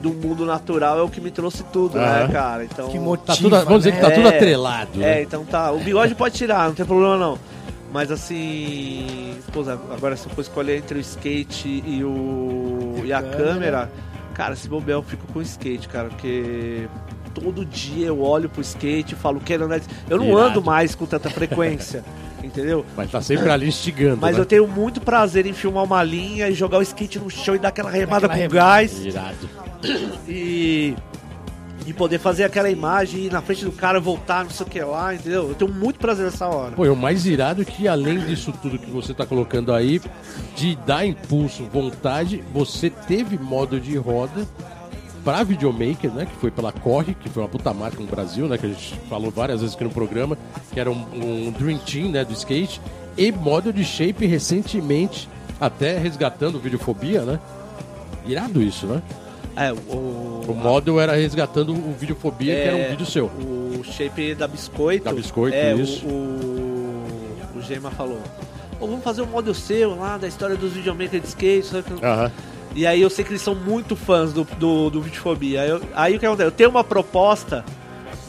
Do mundo natural é o que me trouxe tudo, né, cara? Então. Que Tá motiva, tudo, vamos dizer que tá né? tudo É, atrelado. É, né? então tá. O bigode pode tirar, não tem problema não. Mas assim. Pô, agora se eu for escolher entre o skate e o. e a câmera, cara, se bobear eu fico com o skate, cara, porque. Todo dia eu olho pro skate e falo, quero andar. de-" Eu não Irado. ando mais com tanta frequência, entendeu? Mas tá sempre ali instigando. Mas né? eu tenho muito prazer em filmar uma linha e jogar o skate no chão e dar aquela remada Aquela com remada. gás Irado. e e poder fazer aquela imagem e ir na frente do cara voltar, não sei o que lá, entendeu? Eu tenho muito prazer nessa hora. Pô, e o mais irado é que além disso tudo que você tá colocando aí, de dar impulso, vontade, você teve modo de roda pra videomaker, né? Que foi pela Corre, que foi uma puta marca no Brasil, né? Que a gente falou várias vezes aqui no programa, que era um, um Dream Team, né? Do skate. E modo de shape recentemente, até resgatando o Videofobia, né? Irado isso, né? É, o, O modo era resgatando o Videofobia, que era um É, vídeo seu. o shape da Biscoito. Da Biscoito, é, o- isso. O, o, Gema falou. "Ô, vamos fazer um model seu lá da história dos videomakers de skate. sabe que- Aham. E aí eu sei que eles são muito fãs do, do, do Videofobia. Aí, eu- aí o que acontece? Eu tenho uma proposta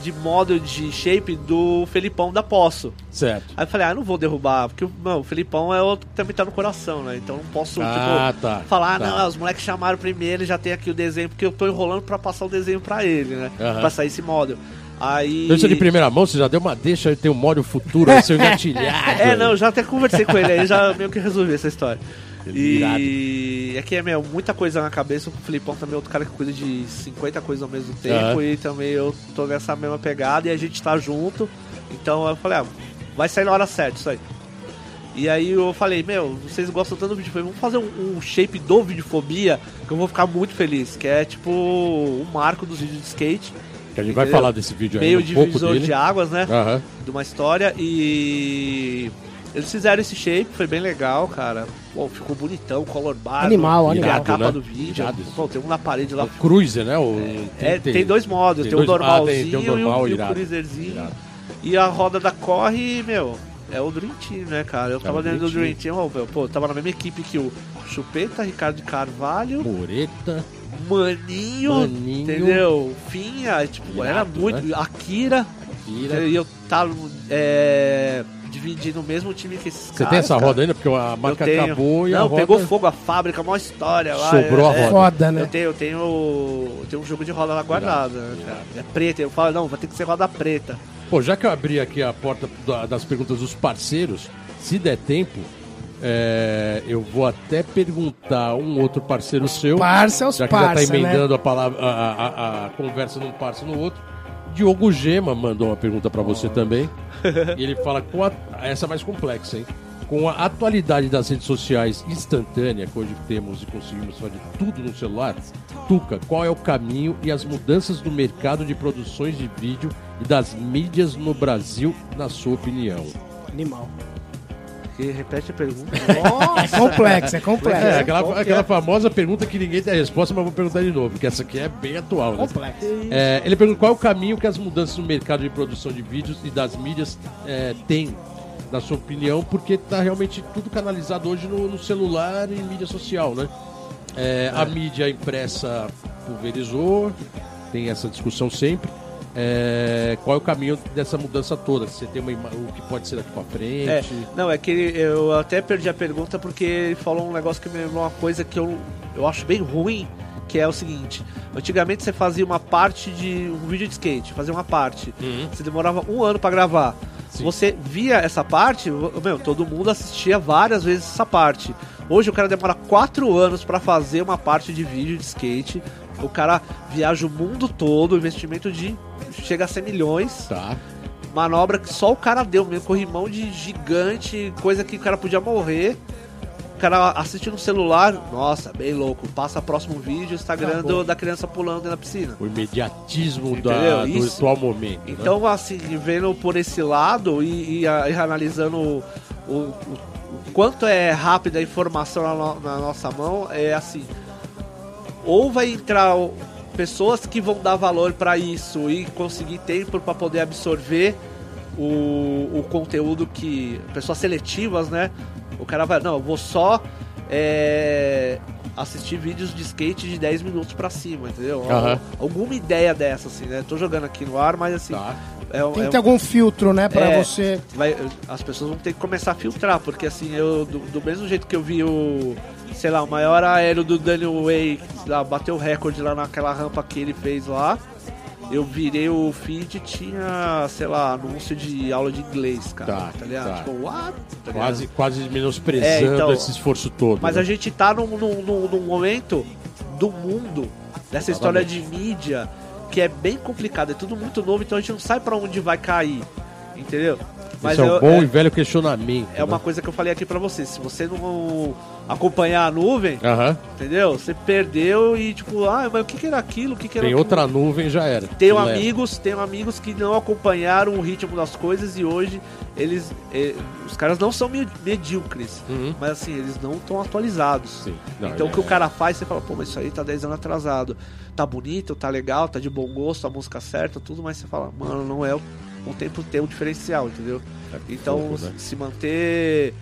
de model de shape do Felipão da Poço. Certo. Aí eu falei, ah, não vou derrubar, porque não, o Felipão é outro que também tá no coração, né? Então não posso, Ah, tipo, tá, falar, tá. não, os moleques chamaram primeiro, já tem aqui o desenho, porque eu tô enrolando pra passar o desenho pra ele, né? Aham. Pra sair esse model. Aí. Isso é de primeira mão, você já deu uma deixa, tem um módulo futuro, aí seu engatilhado. É, não, já até conversei com ele aí, já meio que resolvi essa história. E é que é, meu, muita coisa na cabeça. O Filipão também é outro cara que cuida de 50 coisas ao mesmo tempo. E também eu tô nessa mesma pegada e a gente tá junto. Então eu falei, ah, vai sair na hora certa isso aí. E aí eu falei, meu, vocês gostam tanto do Videofobia, vamos fazer um, um shape do Videofobia que eu vou ficar muito feliz. Que é tipo um marco dos vídeos de skate. Que a gente vai Entendeu? falar desse vídeo aí Meio um divisor de águas, né? Aham. De uma história e. Eles fizeram esse shape, foi bem legal, cara. Pô, ficou bonitão, color bar. Animal, Tem a animal. capa né? do vídeo. Irado. Pô, tem um na parede lá. O Cruiser, né? O, É, tem, dois modos, tem tem, o dois- ah, normalzinho tem- tem o normal, e o, e o irado. cruiserzinho. Irado. E a roda da corre, meu, é o Dream Team, né, cara? Eu tava o dentro do Dream Team, ó, pô, eu tava na mesma equipe que o Chupeta, Ricardo de Carvalho, Moreta. Maninho, Maninho. entendeu? Finha, tipo, Irado, era muito. né? Akira, Akira. e eu tava é, dividindo o mesmo time que esses Você caras. tem essa cara. roda ainda? Porque a marca tenho. acabou e a Não, roda... pegou fogo a fábrica, a maior história lá. Sobrou a é, roda. Foda, né? Eu tenho, eu tenho, eu tenho um jogo de roda lá guardado, né, cara? É preta, eu falo, não, vai ter que ser roda preta. Pô, já que eu abri aqui a porta da- das perguntas dos parceiros, se der tempo, é, eu vou até perguntar um outro parceiro seu. Parça é os já que já parça, tá né? emendando a, palavra, a, a- a conversa num parça no outro. Diogo Gema mandou uma pergunta pra você também. E ele fala com a, essa é mais complexa, hein? Com a atualidade das redes sociais instantânea, que hoje temos e conseguimos fazer tudo no celular, Tuca, qual é o caminho e as mudanças do mercado de produções de vídeo e das mídias no Brasil, na sua opinião? Animal. Que repete a pergunta. É complexo, é complexo. É, É, aquela, aquela é? famosa pergunta que ninguém tem a resposta, mas vou perguntar de novo, porque essa aqui é bem atual. Né? Complexo. É, ele pergunta qual é o caminho que as mudanças no mercado de produção de vídeos e das mídias é, têm, na sua opinião, porque está realmente tudo canalizado hoje no, no celular e mídia social, né? É, A mídia impressa pulverizou, tem essa discussão sempre. É, qual é o caminho dessa mudança toda? Você tem uma o que pode ser daqui para frente? É, não, é que ele- eu até perdi a pergunta porque ele falou um negócio que me lembrou uma coisa que eu, eu acho bem ruim, que é o seguinte. Antigamente você fazia uma parte de um vídeo de skate, fazia uma parte. Uhum. Você demorava um ano pra gravar. Sim. Você via essa parte, meu, todo mundo assistia várias vezes essa parte. Hoje o cara demora quatro anos pra fazer uma parte de vídeo de skate. O cara viaja o mundo todo, investimento de chega a ser milhões Tá. manobra que só o cara deu, mesmo corrimão de gigante, coisa que o cara podia morrer. O cara assiste no celular, nossa, bem louco. Passa próximo vídeo, Instagram Acabou. do- da criança pulando na piscina. O imediatismo da, do Isso. atual momento. né? Então, assim, vendo por esse lado e, e e analisando o, o- o- quanto é rápida a informação na, na nossa mão, é assim: ou vai entrar pessoas que vão dar valor para isso e conseguir tempo para poder absorver o, o conteúdo que. pessoas seletivas, né? O cara vai, não, eu vou só. é, assistir vídeos de skate de 10 minutos pra cima, entendeu? Aham. Alguma ideia dessa, assim, né? Tô jogando aqui no ar, mas assim. Tá. É, Tem é que ter algum filtro, né, pra É. você. vai, as pessoas vão ter que começar a filtrar, porque assim, eu do, do mesmo jeito que eu vi o, sei lá, o maior aéreo do Daniel Way, lá, bateu o recorde lá naquela rampa que ele fez lá, eu virei o feed e tinha, sei lá, anúncio de aula de inglês, cara. Tá, Tá, ligado? tá. Tipo, what? Tá Quase, ligado? quase menosprezando É, então, esse esforço todo. Mas né? a gente tá num, num, num- num momento do mundo, dessa história de mídia, que é bem complicado, é tudo muito novo, então a gente não sabe pra onde vai cair, entendeu? Esse é um eu- bom é- e velho questionamento. É uma né? coisa que eu falei aqui pra você. Se você não acompanhar a nuvem, Aham. entendeu? Você perdeu e tipo, ah, mas o que, que era aquilo? O que, que era Tem aquilo? outra nuvem, já era. Tenho Leva. amigos, tenho amigos que não acompanharam o ritmo das coisas e hoje eles. eh, os caras não são me- medíocres, Uhum. mas assim, eles não estão atualizados. Não, então é- o que o cara faz, você fala, pô, mas isso aí tá 10 anos atrasado. Tá bonito, tá legal, tá de bom gosto, a música certa, tudo, mas você fala, mano, não é o, o tempo ter um diferencial, entendeu? Então, fogo, né? se manter.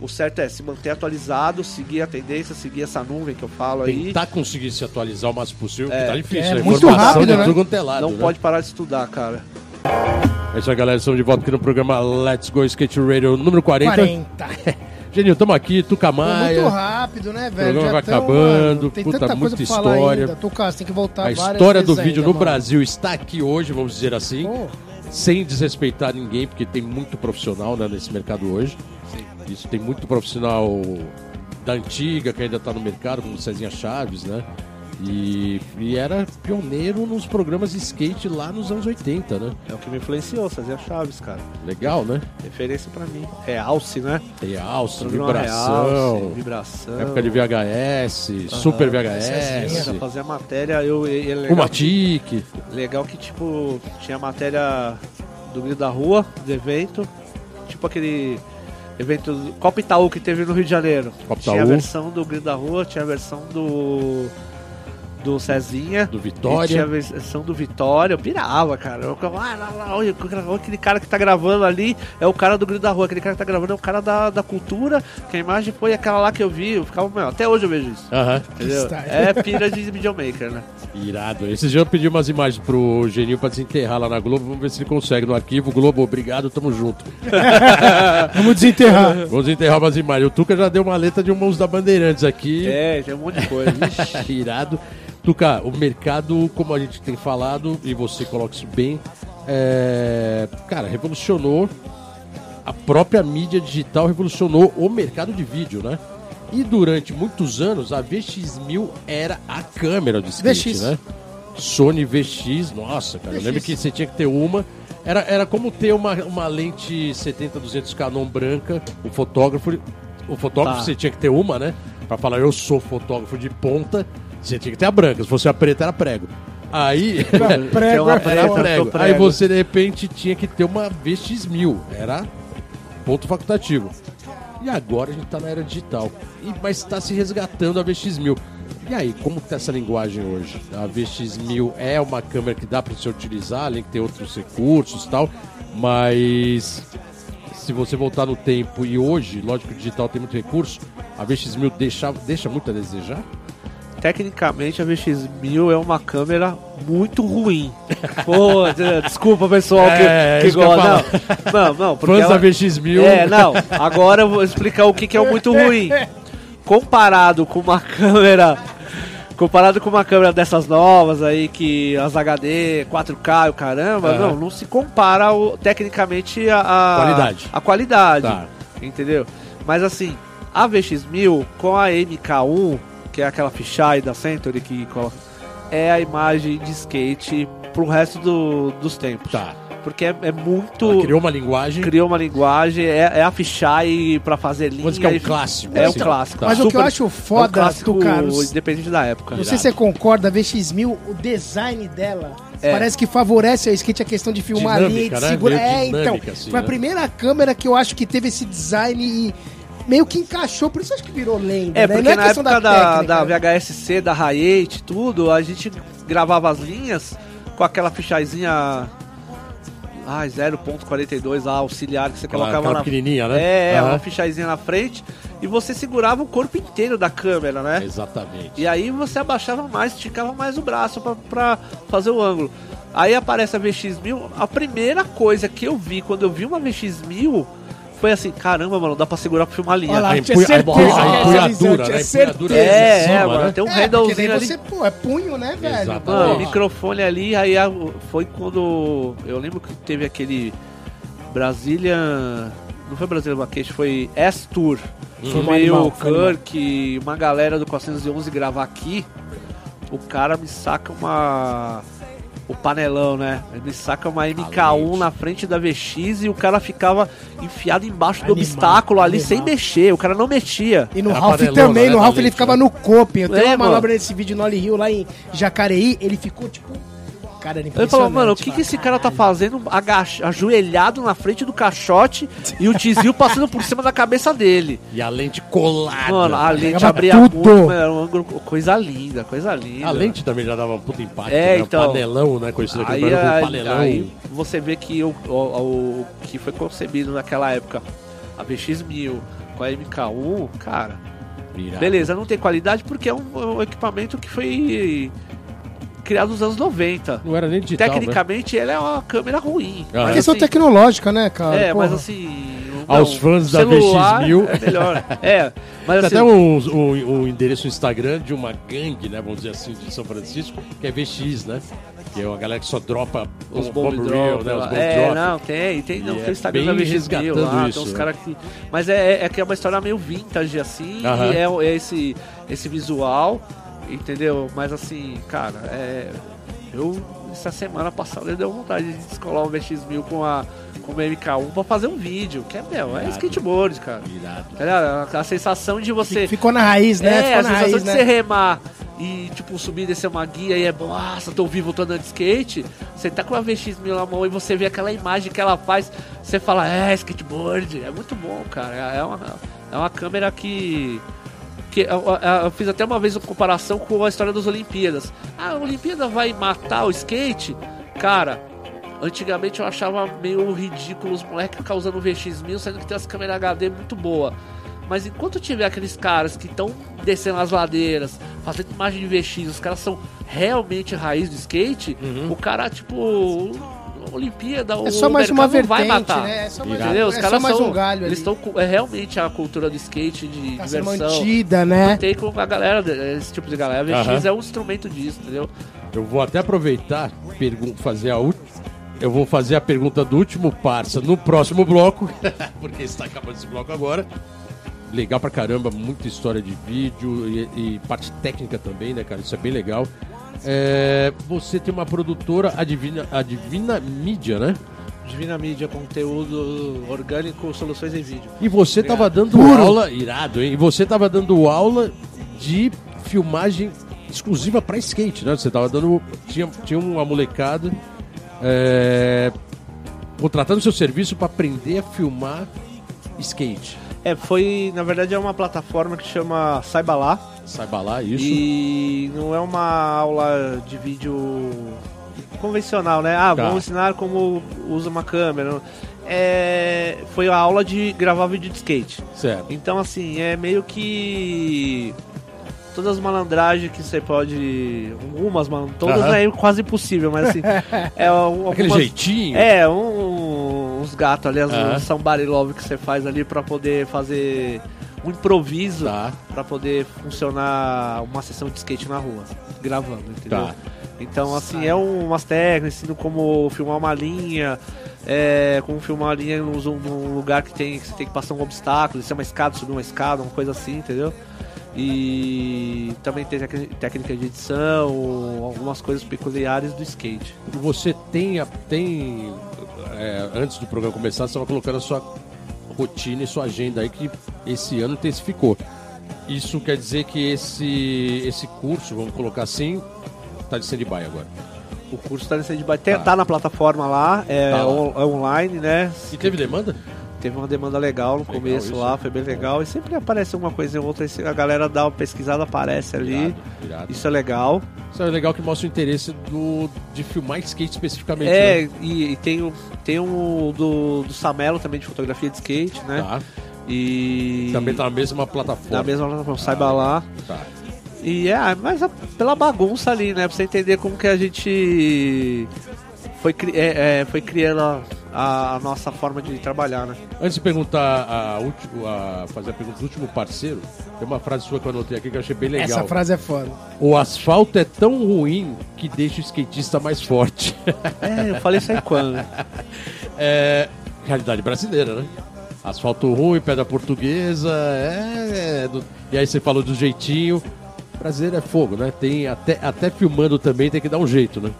O certo é se manter atualizado, seguir a tendência, seguir essa nuvem que eu falo aí. Tentar conseguir se atualizar o máximo possível, porque É. tá difícil. É, né? muito Informação rápido, né? tudo quanto é lado, Não né? pode parar de estudar, cara. É isso aí, galera. Estamos de volta aqui no programa Let's Go Skate Radio número 40. 40. Genil, estamos aqui, Tuca Foi muito rápido, né, velho? programa Já vai tão, acabando, mano, tem puta, tanta muita história. ainda. Tuca, tem que voltar A história do vídeo ainda, no mano. Brasil está aqui hoje, vamos dizer assim. Pô, sem desrespeitar ninguém, porque tem muito profissional né, nesse mercado hoje. Isso tem muito profissional da antiga que ainda está no mercado, como o Cezinha Chaves, né? E, e era pioneiro nos programas de skate lá nos anos 80, né? É o que me influenciou, fazia Chaves, cara. Legal, né? Referência pra mim. Realce, né? Realce, Programa vibração, Realce, vibração. época de VHS, Super Essa VHS, fazia matéria, eu, e- e é legal, uma tique. legal que, tipo, tinha matéria do Grito da Rua, do evento, tipo aquele evento Copa Itaú que teve no Rio de Janeiro. Copa tinha a Itaú. versão do Grito da Rua, tinha a versão do do Cezinha. Do Vitória. tinha a versão do Vitória, eu pirava, cara. Eu ficava, ah, lá, lá, olha, olha aquele cara que tá gravando ali é o cara do Grito da Rua, aquele cara que tá gravando é o cara da, da cultura, que a imagem foi aquela lá que eu vi, eu ficava, meu, até hoje eu vejo isso. Aham. Entendeu? É pira de videomaker, né? Irado. Esses dias eu pedi umas imagens pro Geninho pra desenterrar lá na Globo. Vamos ver se ele consegue no arquivo. Globo, obrigado, tamo junto. Vamos desenterrar. Vamos desenterrar umas imagens. O Tuca já deu uma letra de mãos da Bandeirantes aqui. É, tem um monte de coisa. Ixi. Irado. Tuca, o mercado, como a gente tem falado, e você coloca isso bem, é, cara, revolucionou a própria mídia digital, revolucionou o mercado de vídeo, né? E durante muitos anos, a VX1000 era a câmera do skate, VX. né? Sony VX, nossa, cara, eu lembro que você tinha que ter uma. Era, era como ter uma, uma lente 70-200 Canon branca, o fotógrafo, o fotógrafo Tá. você tinha que ter uma, né? Pra falar, eu sou fotógrafo de ponta, você tinha que ter a branca, se fosse a preta era prego. Aí, Prego, uma é preta, era prego. prego. Aí você de repente tinha que ter uma VX1000, era ponto facultativo. E agora a gente tá na era digital. E, mas está se resgatando a VX1000. E aí, como que tá essa linguagem hoje? A VX1000 é uma câmera que dá para você utilizar, além de ter outros recursos e tal, mas se você voltar no tempo e hoje, lógico que o digital tem muito recurso, a VX1000 deixa, deixa muito a desejar? Tecnicamente, a VX1000 é uma câmera muito ruim. Pô, de- desculpa, pessoal É, que, ia gosta. Não, não, não, Fãs ela... da VX1000... É, não. Agora eu vou explicar o que, que é o muito ruim. Comparado com uma câmera. Comparado com uma câmera dessas novas aí, que as HD, 4K e o caramba, Aham. não, não se compara o- tecnicamente a, a Qualidade. A qualidade. Tá. Entendeu? Mas assim, a VX1000 com a MK1, que é aquela fisheye da Century que coloca, é a imagem de skate pro resto do- dos tempos. Tá. Porque é, é muito Ela criou uma linguagem... criou uma linguagem, é, é a fisheye pra fazer linha. Dizer que é um clássico. É um assim. clássico. Tá. Mas o que eu Super- acho é um foda, clássico Carlos, independente da época. não sei se você concorda, a VX1000, o design dela É. parece que favorece ao skate a questão de filmar Dinâmica, ali, de né? segurar. É, dinâmica, então. assim, foi a né? primeira câmera que eu acho que teve esse design e meio que encaixou, por isso acho que virou lenda. É, né? porque Não é na época da, técnica. da VHS-C, da Hi8 e tudo, a gente gravava as linhas com aquela fichazinha ah, 0.42 lá, auxiliar que você colocava aquela na pequenininha, né? É, Aham. uma fichazinha na frente e você segurava o corpo inteiro da câmera, né? Exatamente. E aí você abaixava mais, esticava mais o braço pra, pra fazer o ângulo. Aí aparece a VX1000. A primeira coisa que eu vi quando eu vi uma VX1000 foi assim: caramba, mano, dá pra segurar pra filmar a linha. Olha lá, A tinha empunha- certeza a empunhadura, visão, né? certeza. empunhadura é, cima, é, mano, né? tem um É, handlezinho ali. você, pô, é punho, né, velho? Mano, microfone ali, aí a- foi quando. Eu lembro que teve aquele. Brasília. Não foi Brasília Baquete, foi S-Tour. Foi Foi um meio animal, foi um Kirk, uma galera do 411 gravar aqui. O cara me saca uma. O panelão, né? Ele saca uma MK1 lente. na frente da VX e o cara ficava enfiado embaixo do Animal, obstáculo ali animal. sem mexer. O cara não mexia. E no Era Ralph também, né, no Ralph ele ficava né? no coping. Eu tenho É, uma mano. manobra nesse vídeo no Oli Rio lá em Jacareí, ele ficou tipo. Cara, era Ele impressionante. falou, mano, o que, que esse cara tá fazendo ajoelhado na frente do caixote e o desvio passando por cima da cabeça dele? E a lente colada. Mano, a lente abria tudo. era um ângulo- coisa linda, coisa linda. A lente também já dava um puta impacto, É, né? então. O panelão, né? Conhecido aqui Aí, como aí, panelão. aí você vê que o, o, o que foi concebido naquela época, a VX1000 com a MK1, cara, Irado. beleza, não tem qualidade porque é um, um equipamento que foi criado nos anos 90. Não era nem digital, né? Tecnicamente, ele é uma câmera ruim. Ah, É mas, questão assim, tecnológica, né, cara? É, mas Porra. assim. Aos não, fãs da celular VX1000. É melhor. É, mas Tem assim. até um, um, um endereço Instagram de uma gangue, né? Vamos dizer assim, de São Francisco, que é VX, né? Que é uma galera que só dropa Os o bomb drop, né? Os bomb é, drop. não, tem, tem, não, E tem é o Instagram da VX1000 resgatando lá, isso, tem uns né? caras que... Mas é, é que é uma história meio vintage, assim, Aham. e é, é esse, esse visual, Entendeu? Mas assim, cara, é. Eu, essa semana passada, deu vontade de descolar um VX1000 com a, com uma MK1 pra fazer um vídeo. Que é, meu, é Irado. skateboard, cara. Irado. Tá ligado? A sensação de você. Ficou na raiz, né? É, Ficou a na sensação raiz, de né? você remar e, tipo, subir e descer uma guia e é, nossa, tô vivo, tô andando de skate. Você tá com a VX1000 na mão e você vê aquela imagem que ela faz, você fala, é, skateboard. É muito bom, cara. É uma, é uma câmera que... que eu, eu- eu fiz até uma vez uma comparação com a história das Olimpíadas. Ah, a Olimpíada vai matar o skate? Cara, antigamente eu achava meio ridículo os moleques ficar usando o VX1000, sendo que tem as câmeras HD muito boa. Mas enquanto tiver aqueles caras que estão descendo as ladeiras, fazendo imagem de VX, os caras são realmente raiz do skate, o cara, tipo, Olimpíada, É só o mais uma não vai vertente, matar. né? É só mais, Entendeu? Os é caras só mais são, um galho Eles ali. estão é realmente a cultura do skate de Tá diversão. mantida, né? Tem com a galera, esse tipo de galera. A VX é um instrumento disso, entendeu? Eu vou até aproveitar fazer a última. Eu vou fazer a pergunta do último parça no próximo bloco, porque está acabando esse bloco agora. Legal pra caramba, muita história de vídeo e, e parte técnica também, né, cara? Isso é bem legal. É, você tem uma produtora, a Divina, a Divina Mídia, né? Divina Mídia, conteúdo orgânico, soluções em vídeo. E você Obrigado. tava dando aula, irado, hein? E você tava dando aula de filmagem exclusiva pra skate, né? Você tava dando. Tinha, tinha uma molecada é, contratando seu serviço pra aprender a filmar skate. É, foi, na verdade, é uma plataforma que chama Saiba Lá. Saiba lá isso. E não é uma aula de vídeo convencional, né? Ah, Tá. vamos ensinar como usa uma câmera. É, foi a aula de gravar vídeo de skate. Certo. Então, assim, é meio que. Todas as malandragens que você pode. Algumas malandragens. Todas Aham. é quase impossível, mas assim. é algumas, Aquele jeitinho. É, um- uns gatos ali, as Aham. um somebody love que você faz ali pra poder fazer um improviso Tá. pra poder funcionar uma sessão de skate na rua, gravando, entendeu? Tá. Então, assim, é um, umas técnicas, ensino como filmar uma linha, é, como filmar uma linha num, num lugar que, tem, que você tem que passar um obstáculo, descer uma escada, subir uma escada, uma coisa assim, entendeu? E também tem técnica de edição, algumas coisas peculiares do skate. Você tem. a- tem é, antes do programa começar, você estava colocando a sua rotina e sua agenda aí que esse ano intensificou. Isso quer dizer que esse, esse curso, vamos colocar assim, tá de stand-by agora. O curso tá nesse de tem- Tá. tá na plataforma lá, é, Tá lá. on- é online, né? E teve demanda? Teve uma demanda legal no Legal começo isso. lá, foi bem legal. E sempre aparece uma coisa ou outra, a galera dá uma pesquisada, aparece ali. Irado, irado. Isso é legal. Isso é legal que mostra o interesse do, de filmar skate especificamente. É, né? e, e tem, o- tem um do, do Samelo também de fotografia de skate, né? Tá. E. Também tá na mesma plataforma. Na mesma plataforma, saiba lá. Tá. E é, mas a- pela bagunça ali, né? Pra você entender como que a gente foi, cri- é, é, foi criando a, a nossa forma de trabalhar, né? Antes de perguntar a, último, a fazer a pergunta do último parceiro, tem uma frase sua que eu anotei aqui que eu achei bem legal. Essa frase é foda. O asfalto é tão ruim que deixa o skatista mais forte. É, eu falei isso aí quando? é realidade brasileira, né? Asfalto ruim, pedra portuguesa, é. é do- E aí você falou do jeitinho. Brasileiro é fogo, né? Tem até, até filmando também tem que dar um jeito, né?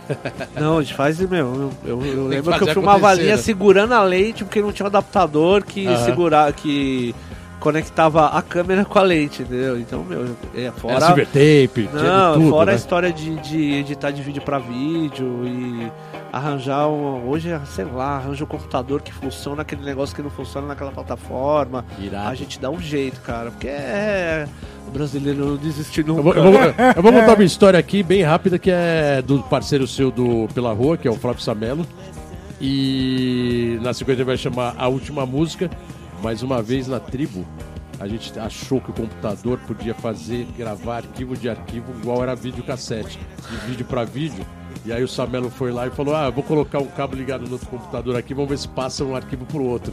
Não, a gente faz meu. Eu, eu, lembro que eu filmava a acontecer, linha né? segurando a lente porque não tinha um adaptador que Aham. segurava, que conectava a câmera com a lente, entendeu? Então, meu, é Era fora. silver tape, Não, tudo, fora a né? história de, de editar de vídeo pra vídeo e arranjar um. Hoje, sei lá, arranja um computador que funciona aquele negócio que não funciona naquela plataforma. Irado. A gente dá um jeito, cara, porque é. O brasileiro não desiste Eu nunca. vou, eu vou- eu vou contar uma história aqui bem rápida que é do parceiro seu do Pela Rua, que é o Flávio Samelo. E na sequência ele vai chamar a última música. Mais uma vez na tribo, a gente achou que o computador podia fazer, gravar arquivo de arquivo igual era vídeo cassete, de vídeo para vídeo. E aí o Samelo foi lá e falou: Ah, eu vou colocar um cabo ligado no outro computador aqui, vamos ver se passa um arquivo pro outro.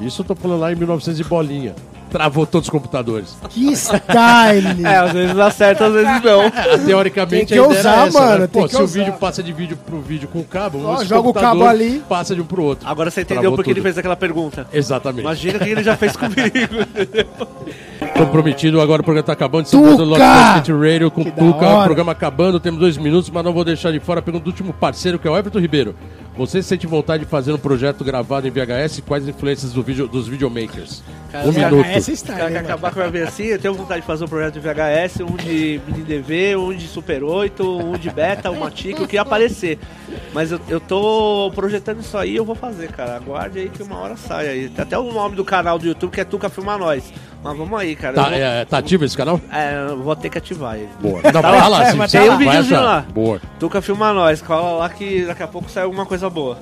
Isso eu tô falando lá em 1900 e bolinha. Travou todos os computadores. Que style! É, às vezes dá certo, às vezes não. Ah, Teoricamente, Tem que a ideia usar, essa, mano, né? tem Pô, que se o usar. vídeo passa de vídeo pro vídeo com cabo, Ó, joga o cabo ali. Passa de um pro outro. Agora você entendeu Travou porque ele tudo. fez aquela pergunta. Exatamente. Imagina o que ele já fez comigo. Comprometido, agora o programa tá acabando. Estamos Tuca! no Skate Radio com Que Tuca. O programa acabando, temos dois minutos, mas não vou deixar de fora a pergunta do último parceiro, que é o Everton Ribeiro. Você sente vontade de fazer um projeto gravado em VHS? Quais influências do vídeo, dos videomakers? um minuto. História, Quer né, acabar com a minha assim? Eu tenho vontade de fazer um projeto de VHS, um de mini DV, um de Super 8, um de Beta, uma TIC, eu queria aparecer. Mas eu, eu tô projetando isso aí eu vou fazer, cara. Aguarde aí que uma hora sai aí. Tem até o nome do canal do YouTube que é Tuca Filma Nós. Mas vamos aí, cara. Tá, vou, é, tá ativo esse canal? é, eu vou ter que ativar ele. Boa. Não, vai lá, É, você tem um vai videozinho achar. lá. Boa. Tuca Filma Nós, cola lá que daqui a pouco sai alguma coisa boa.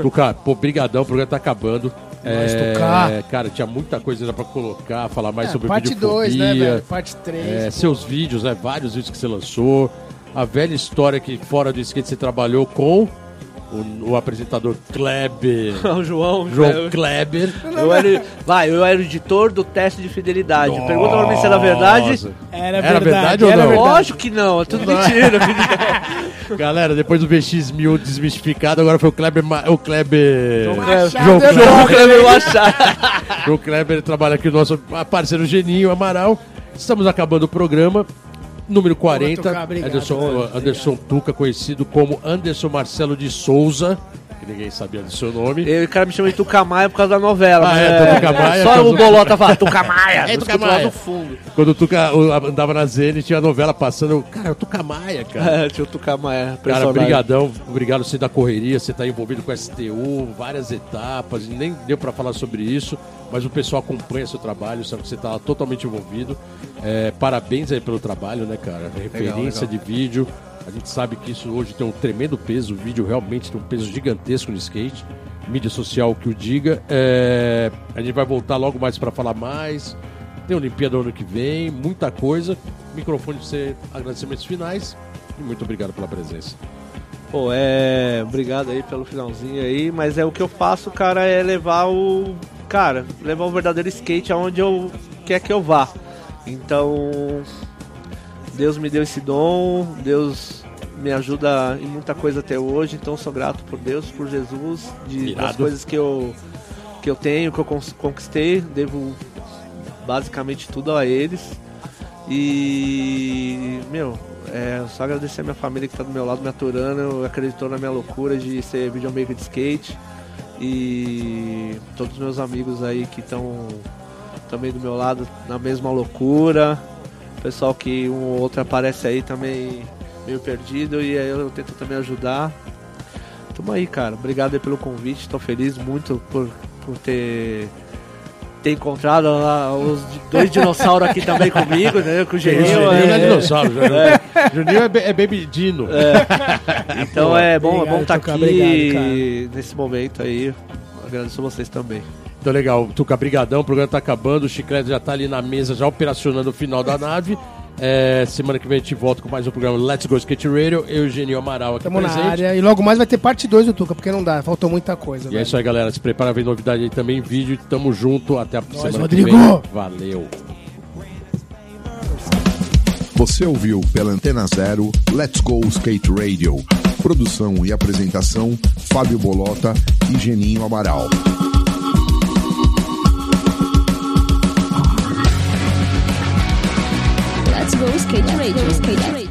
Tuca, pô, brigadão, o programa tá acabando. Nós, É, cara, tinha muita coisa ainda pra colocar, falar mais É, sobre parte 2, né, velho? Parte 3. É, seus vídeos, né? Vários vídeos que você lançou. A velha história que fora do skate você trabalhou com o, o apresentador Kleber. o João, João Kleber. Eu era, vai, eu era o editor do teste de fidelidade. Pergunta pra mim se era verdade. Nossa. Era Era verdade, verdade ou era não? verdade. Lógico que não, é tudo mentira. Galera, depois do VX1000 desmistificado, agora foi o Kleber. Ma- O Kleber. João Kleber. João Kleber Machado. João Kleber trabalha aqui, o nosso parceiro Geninho Amaral. Estamos acabando o programa. Número 40, Tuca, obrigado, Anderson. Anderson Tuca, conhecido como Anderson Marcelo de Souza, que ninguém sabia do seu nome. E o cara me chama de Tucamaia por causa da novela. Ah, mas é, Tucamaia, Só por o Bolota fala Tucamaia. É, escuto lá Tucamaia. no fundo. Quando o Tuca andava na Zene, tinha a novela passando. eu, Cara, é o Tuca Maia, cara. É, tinha o Tucamaia. Cara, brigadão, obrigado você da correria, você tá envolvido com STU, várias etapas, nem deu pra falar sobre isso, mas o pessoal acompanha seu trabalho, sabe que você tá totalmente envolvido. É, parabéns aí pelo trabalho, né, cara? Referência de vídeo. A gente sabe que isso hoje tem um tremendo peso, o vídeo realmente tem um peso gigantesco no skate. Mídia social que o diga. É, a gente vai voltar logo mais pra falar mais. Tem Olimpíada ano que vem, muita coisa. Microfone pra você, agradecimentos finais. E muito obrigado pela presença. Pô, é. Obrigado aí pelo finalzinho aí, mas é o que eu faço, cara, é levar o. Cara, levar o verdadeiro skate aonde eu quer que eu vá. Então. Deus me deu esse dom, Deus me ajuda em muita coisa até hoje, então sou grato por Deus, por Jesus, de, das coisas que eu, que eu tenho, que eu conquistei, devo basicamente tudo a eles. E, meu, é só agradecer a minha família que tá do meu lado me aturando, acreditou na minha loucura de ser videomaker de skate. E todos os meus amigos aí que estão também do meu lado na mesma loucura. Pessoal que um ou outro aparece aí também meio perdido e aí eu tento também ajudar. Tamo aí, cara. Obrigado aí pelo convite. Tô feliz muito por, por ter, ter encontrado lá os dois dinossauros aqui também comigo, né? Com o Geninho. Juninho não é é- dinossauro, Juninho. Juninho é, é baby dino. Então é bom, é bom estar Tuca, aqui obrigado, nesse momento aí. Agradeço vocês também. Então legal, Tuca, brigadão, o programa tá acabando, o Chiclete já tá ali na mesa, já operacionando o final da nave. É, semana que vem a gente volta com mais um programa Let's Go Skate Radio, eu e o Genio Amaral aqui Tamo na presente. área. E logo mais vai ter parte 2 do Tuca, porque não dá, faltou muita coisa. E é velho. isso aí, galera. Se prepara, vem novidade aí também em vídeo. Tamo junto. Até a semana Rodrigo! que vem. Valeu. Você ouviu pela Antena Zero Let's Go Skate Radio. Produção e apresentação Fábio Bolota e Geninho Amaral. Let's go skate radio, skate radio.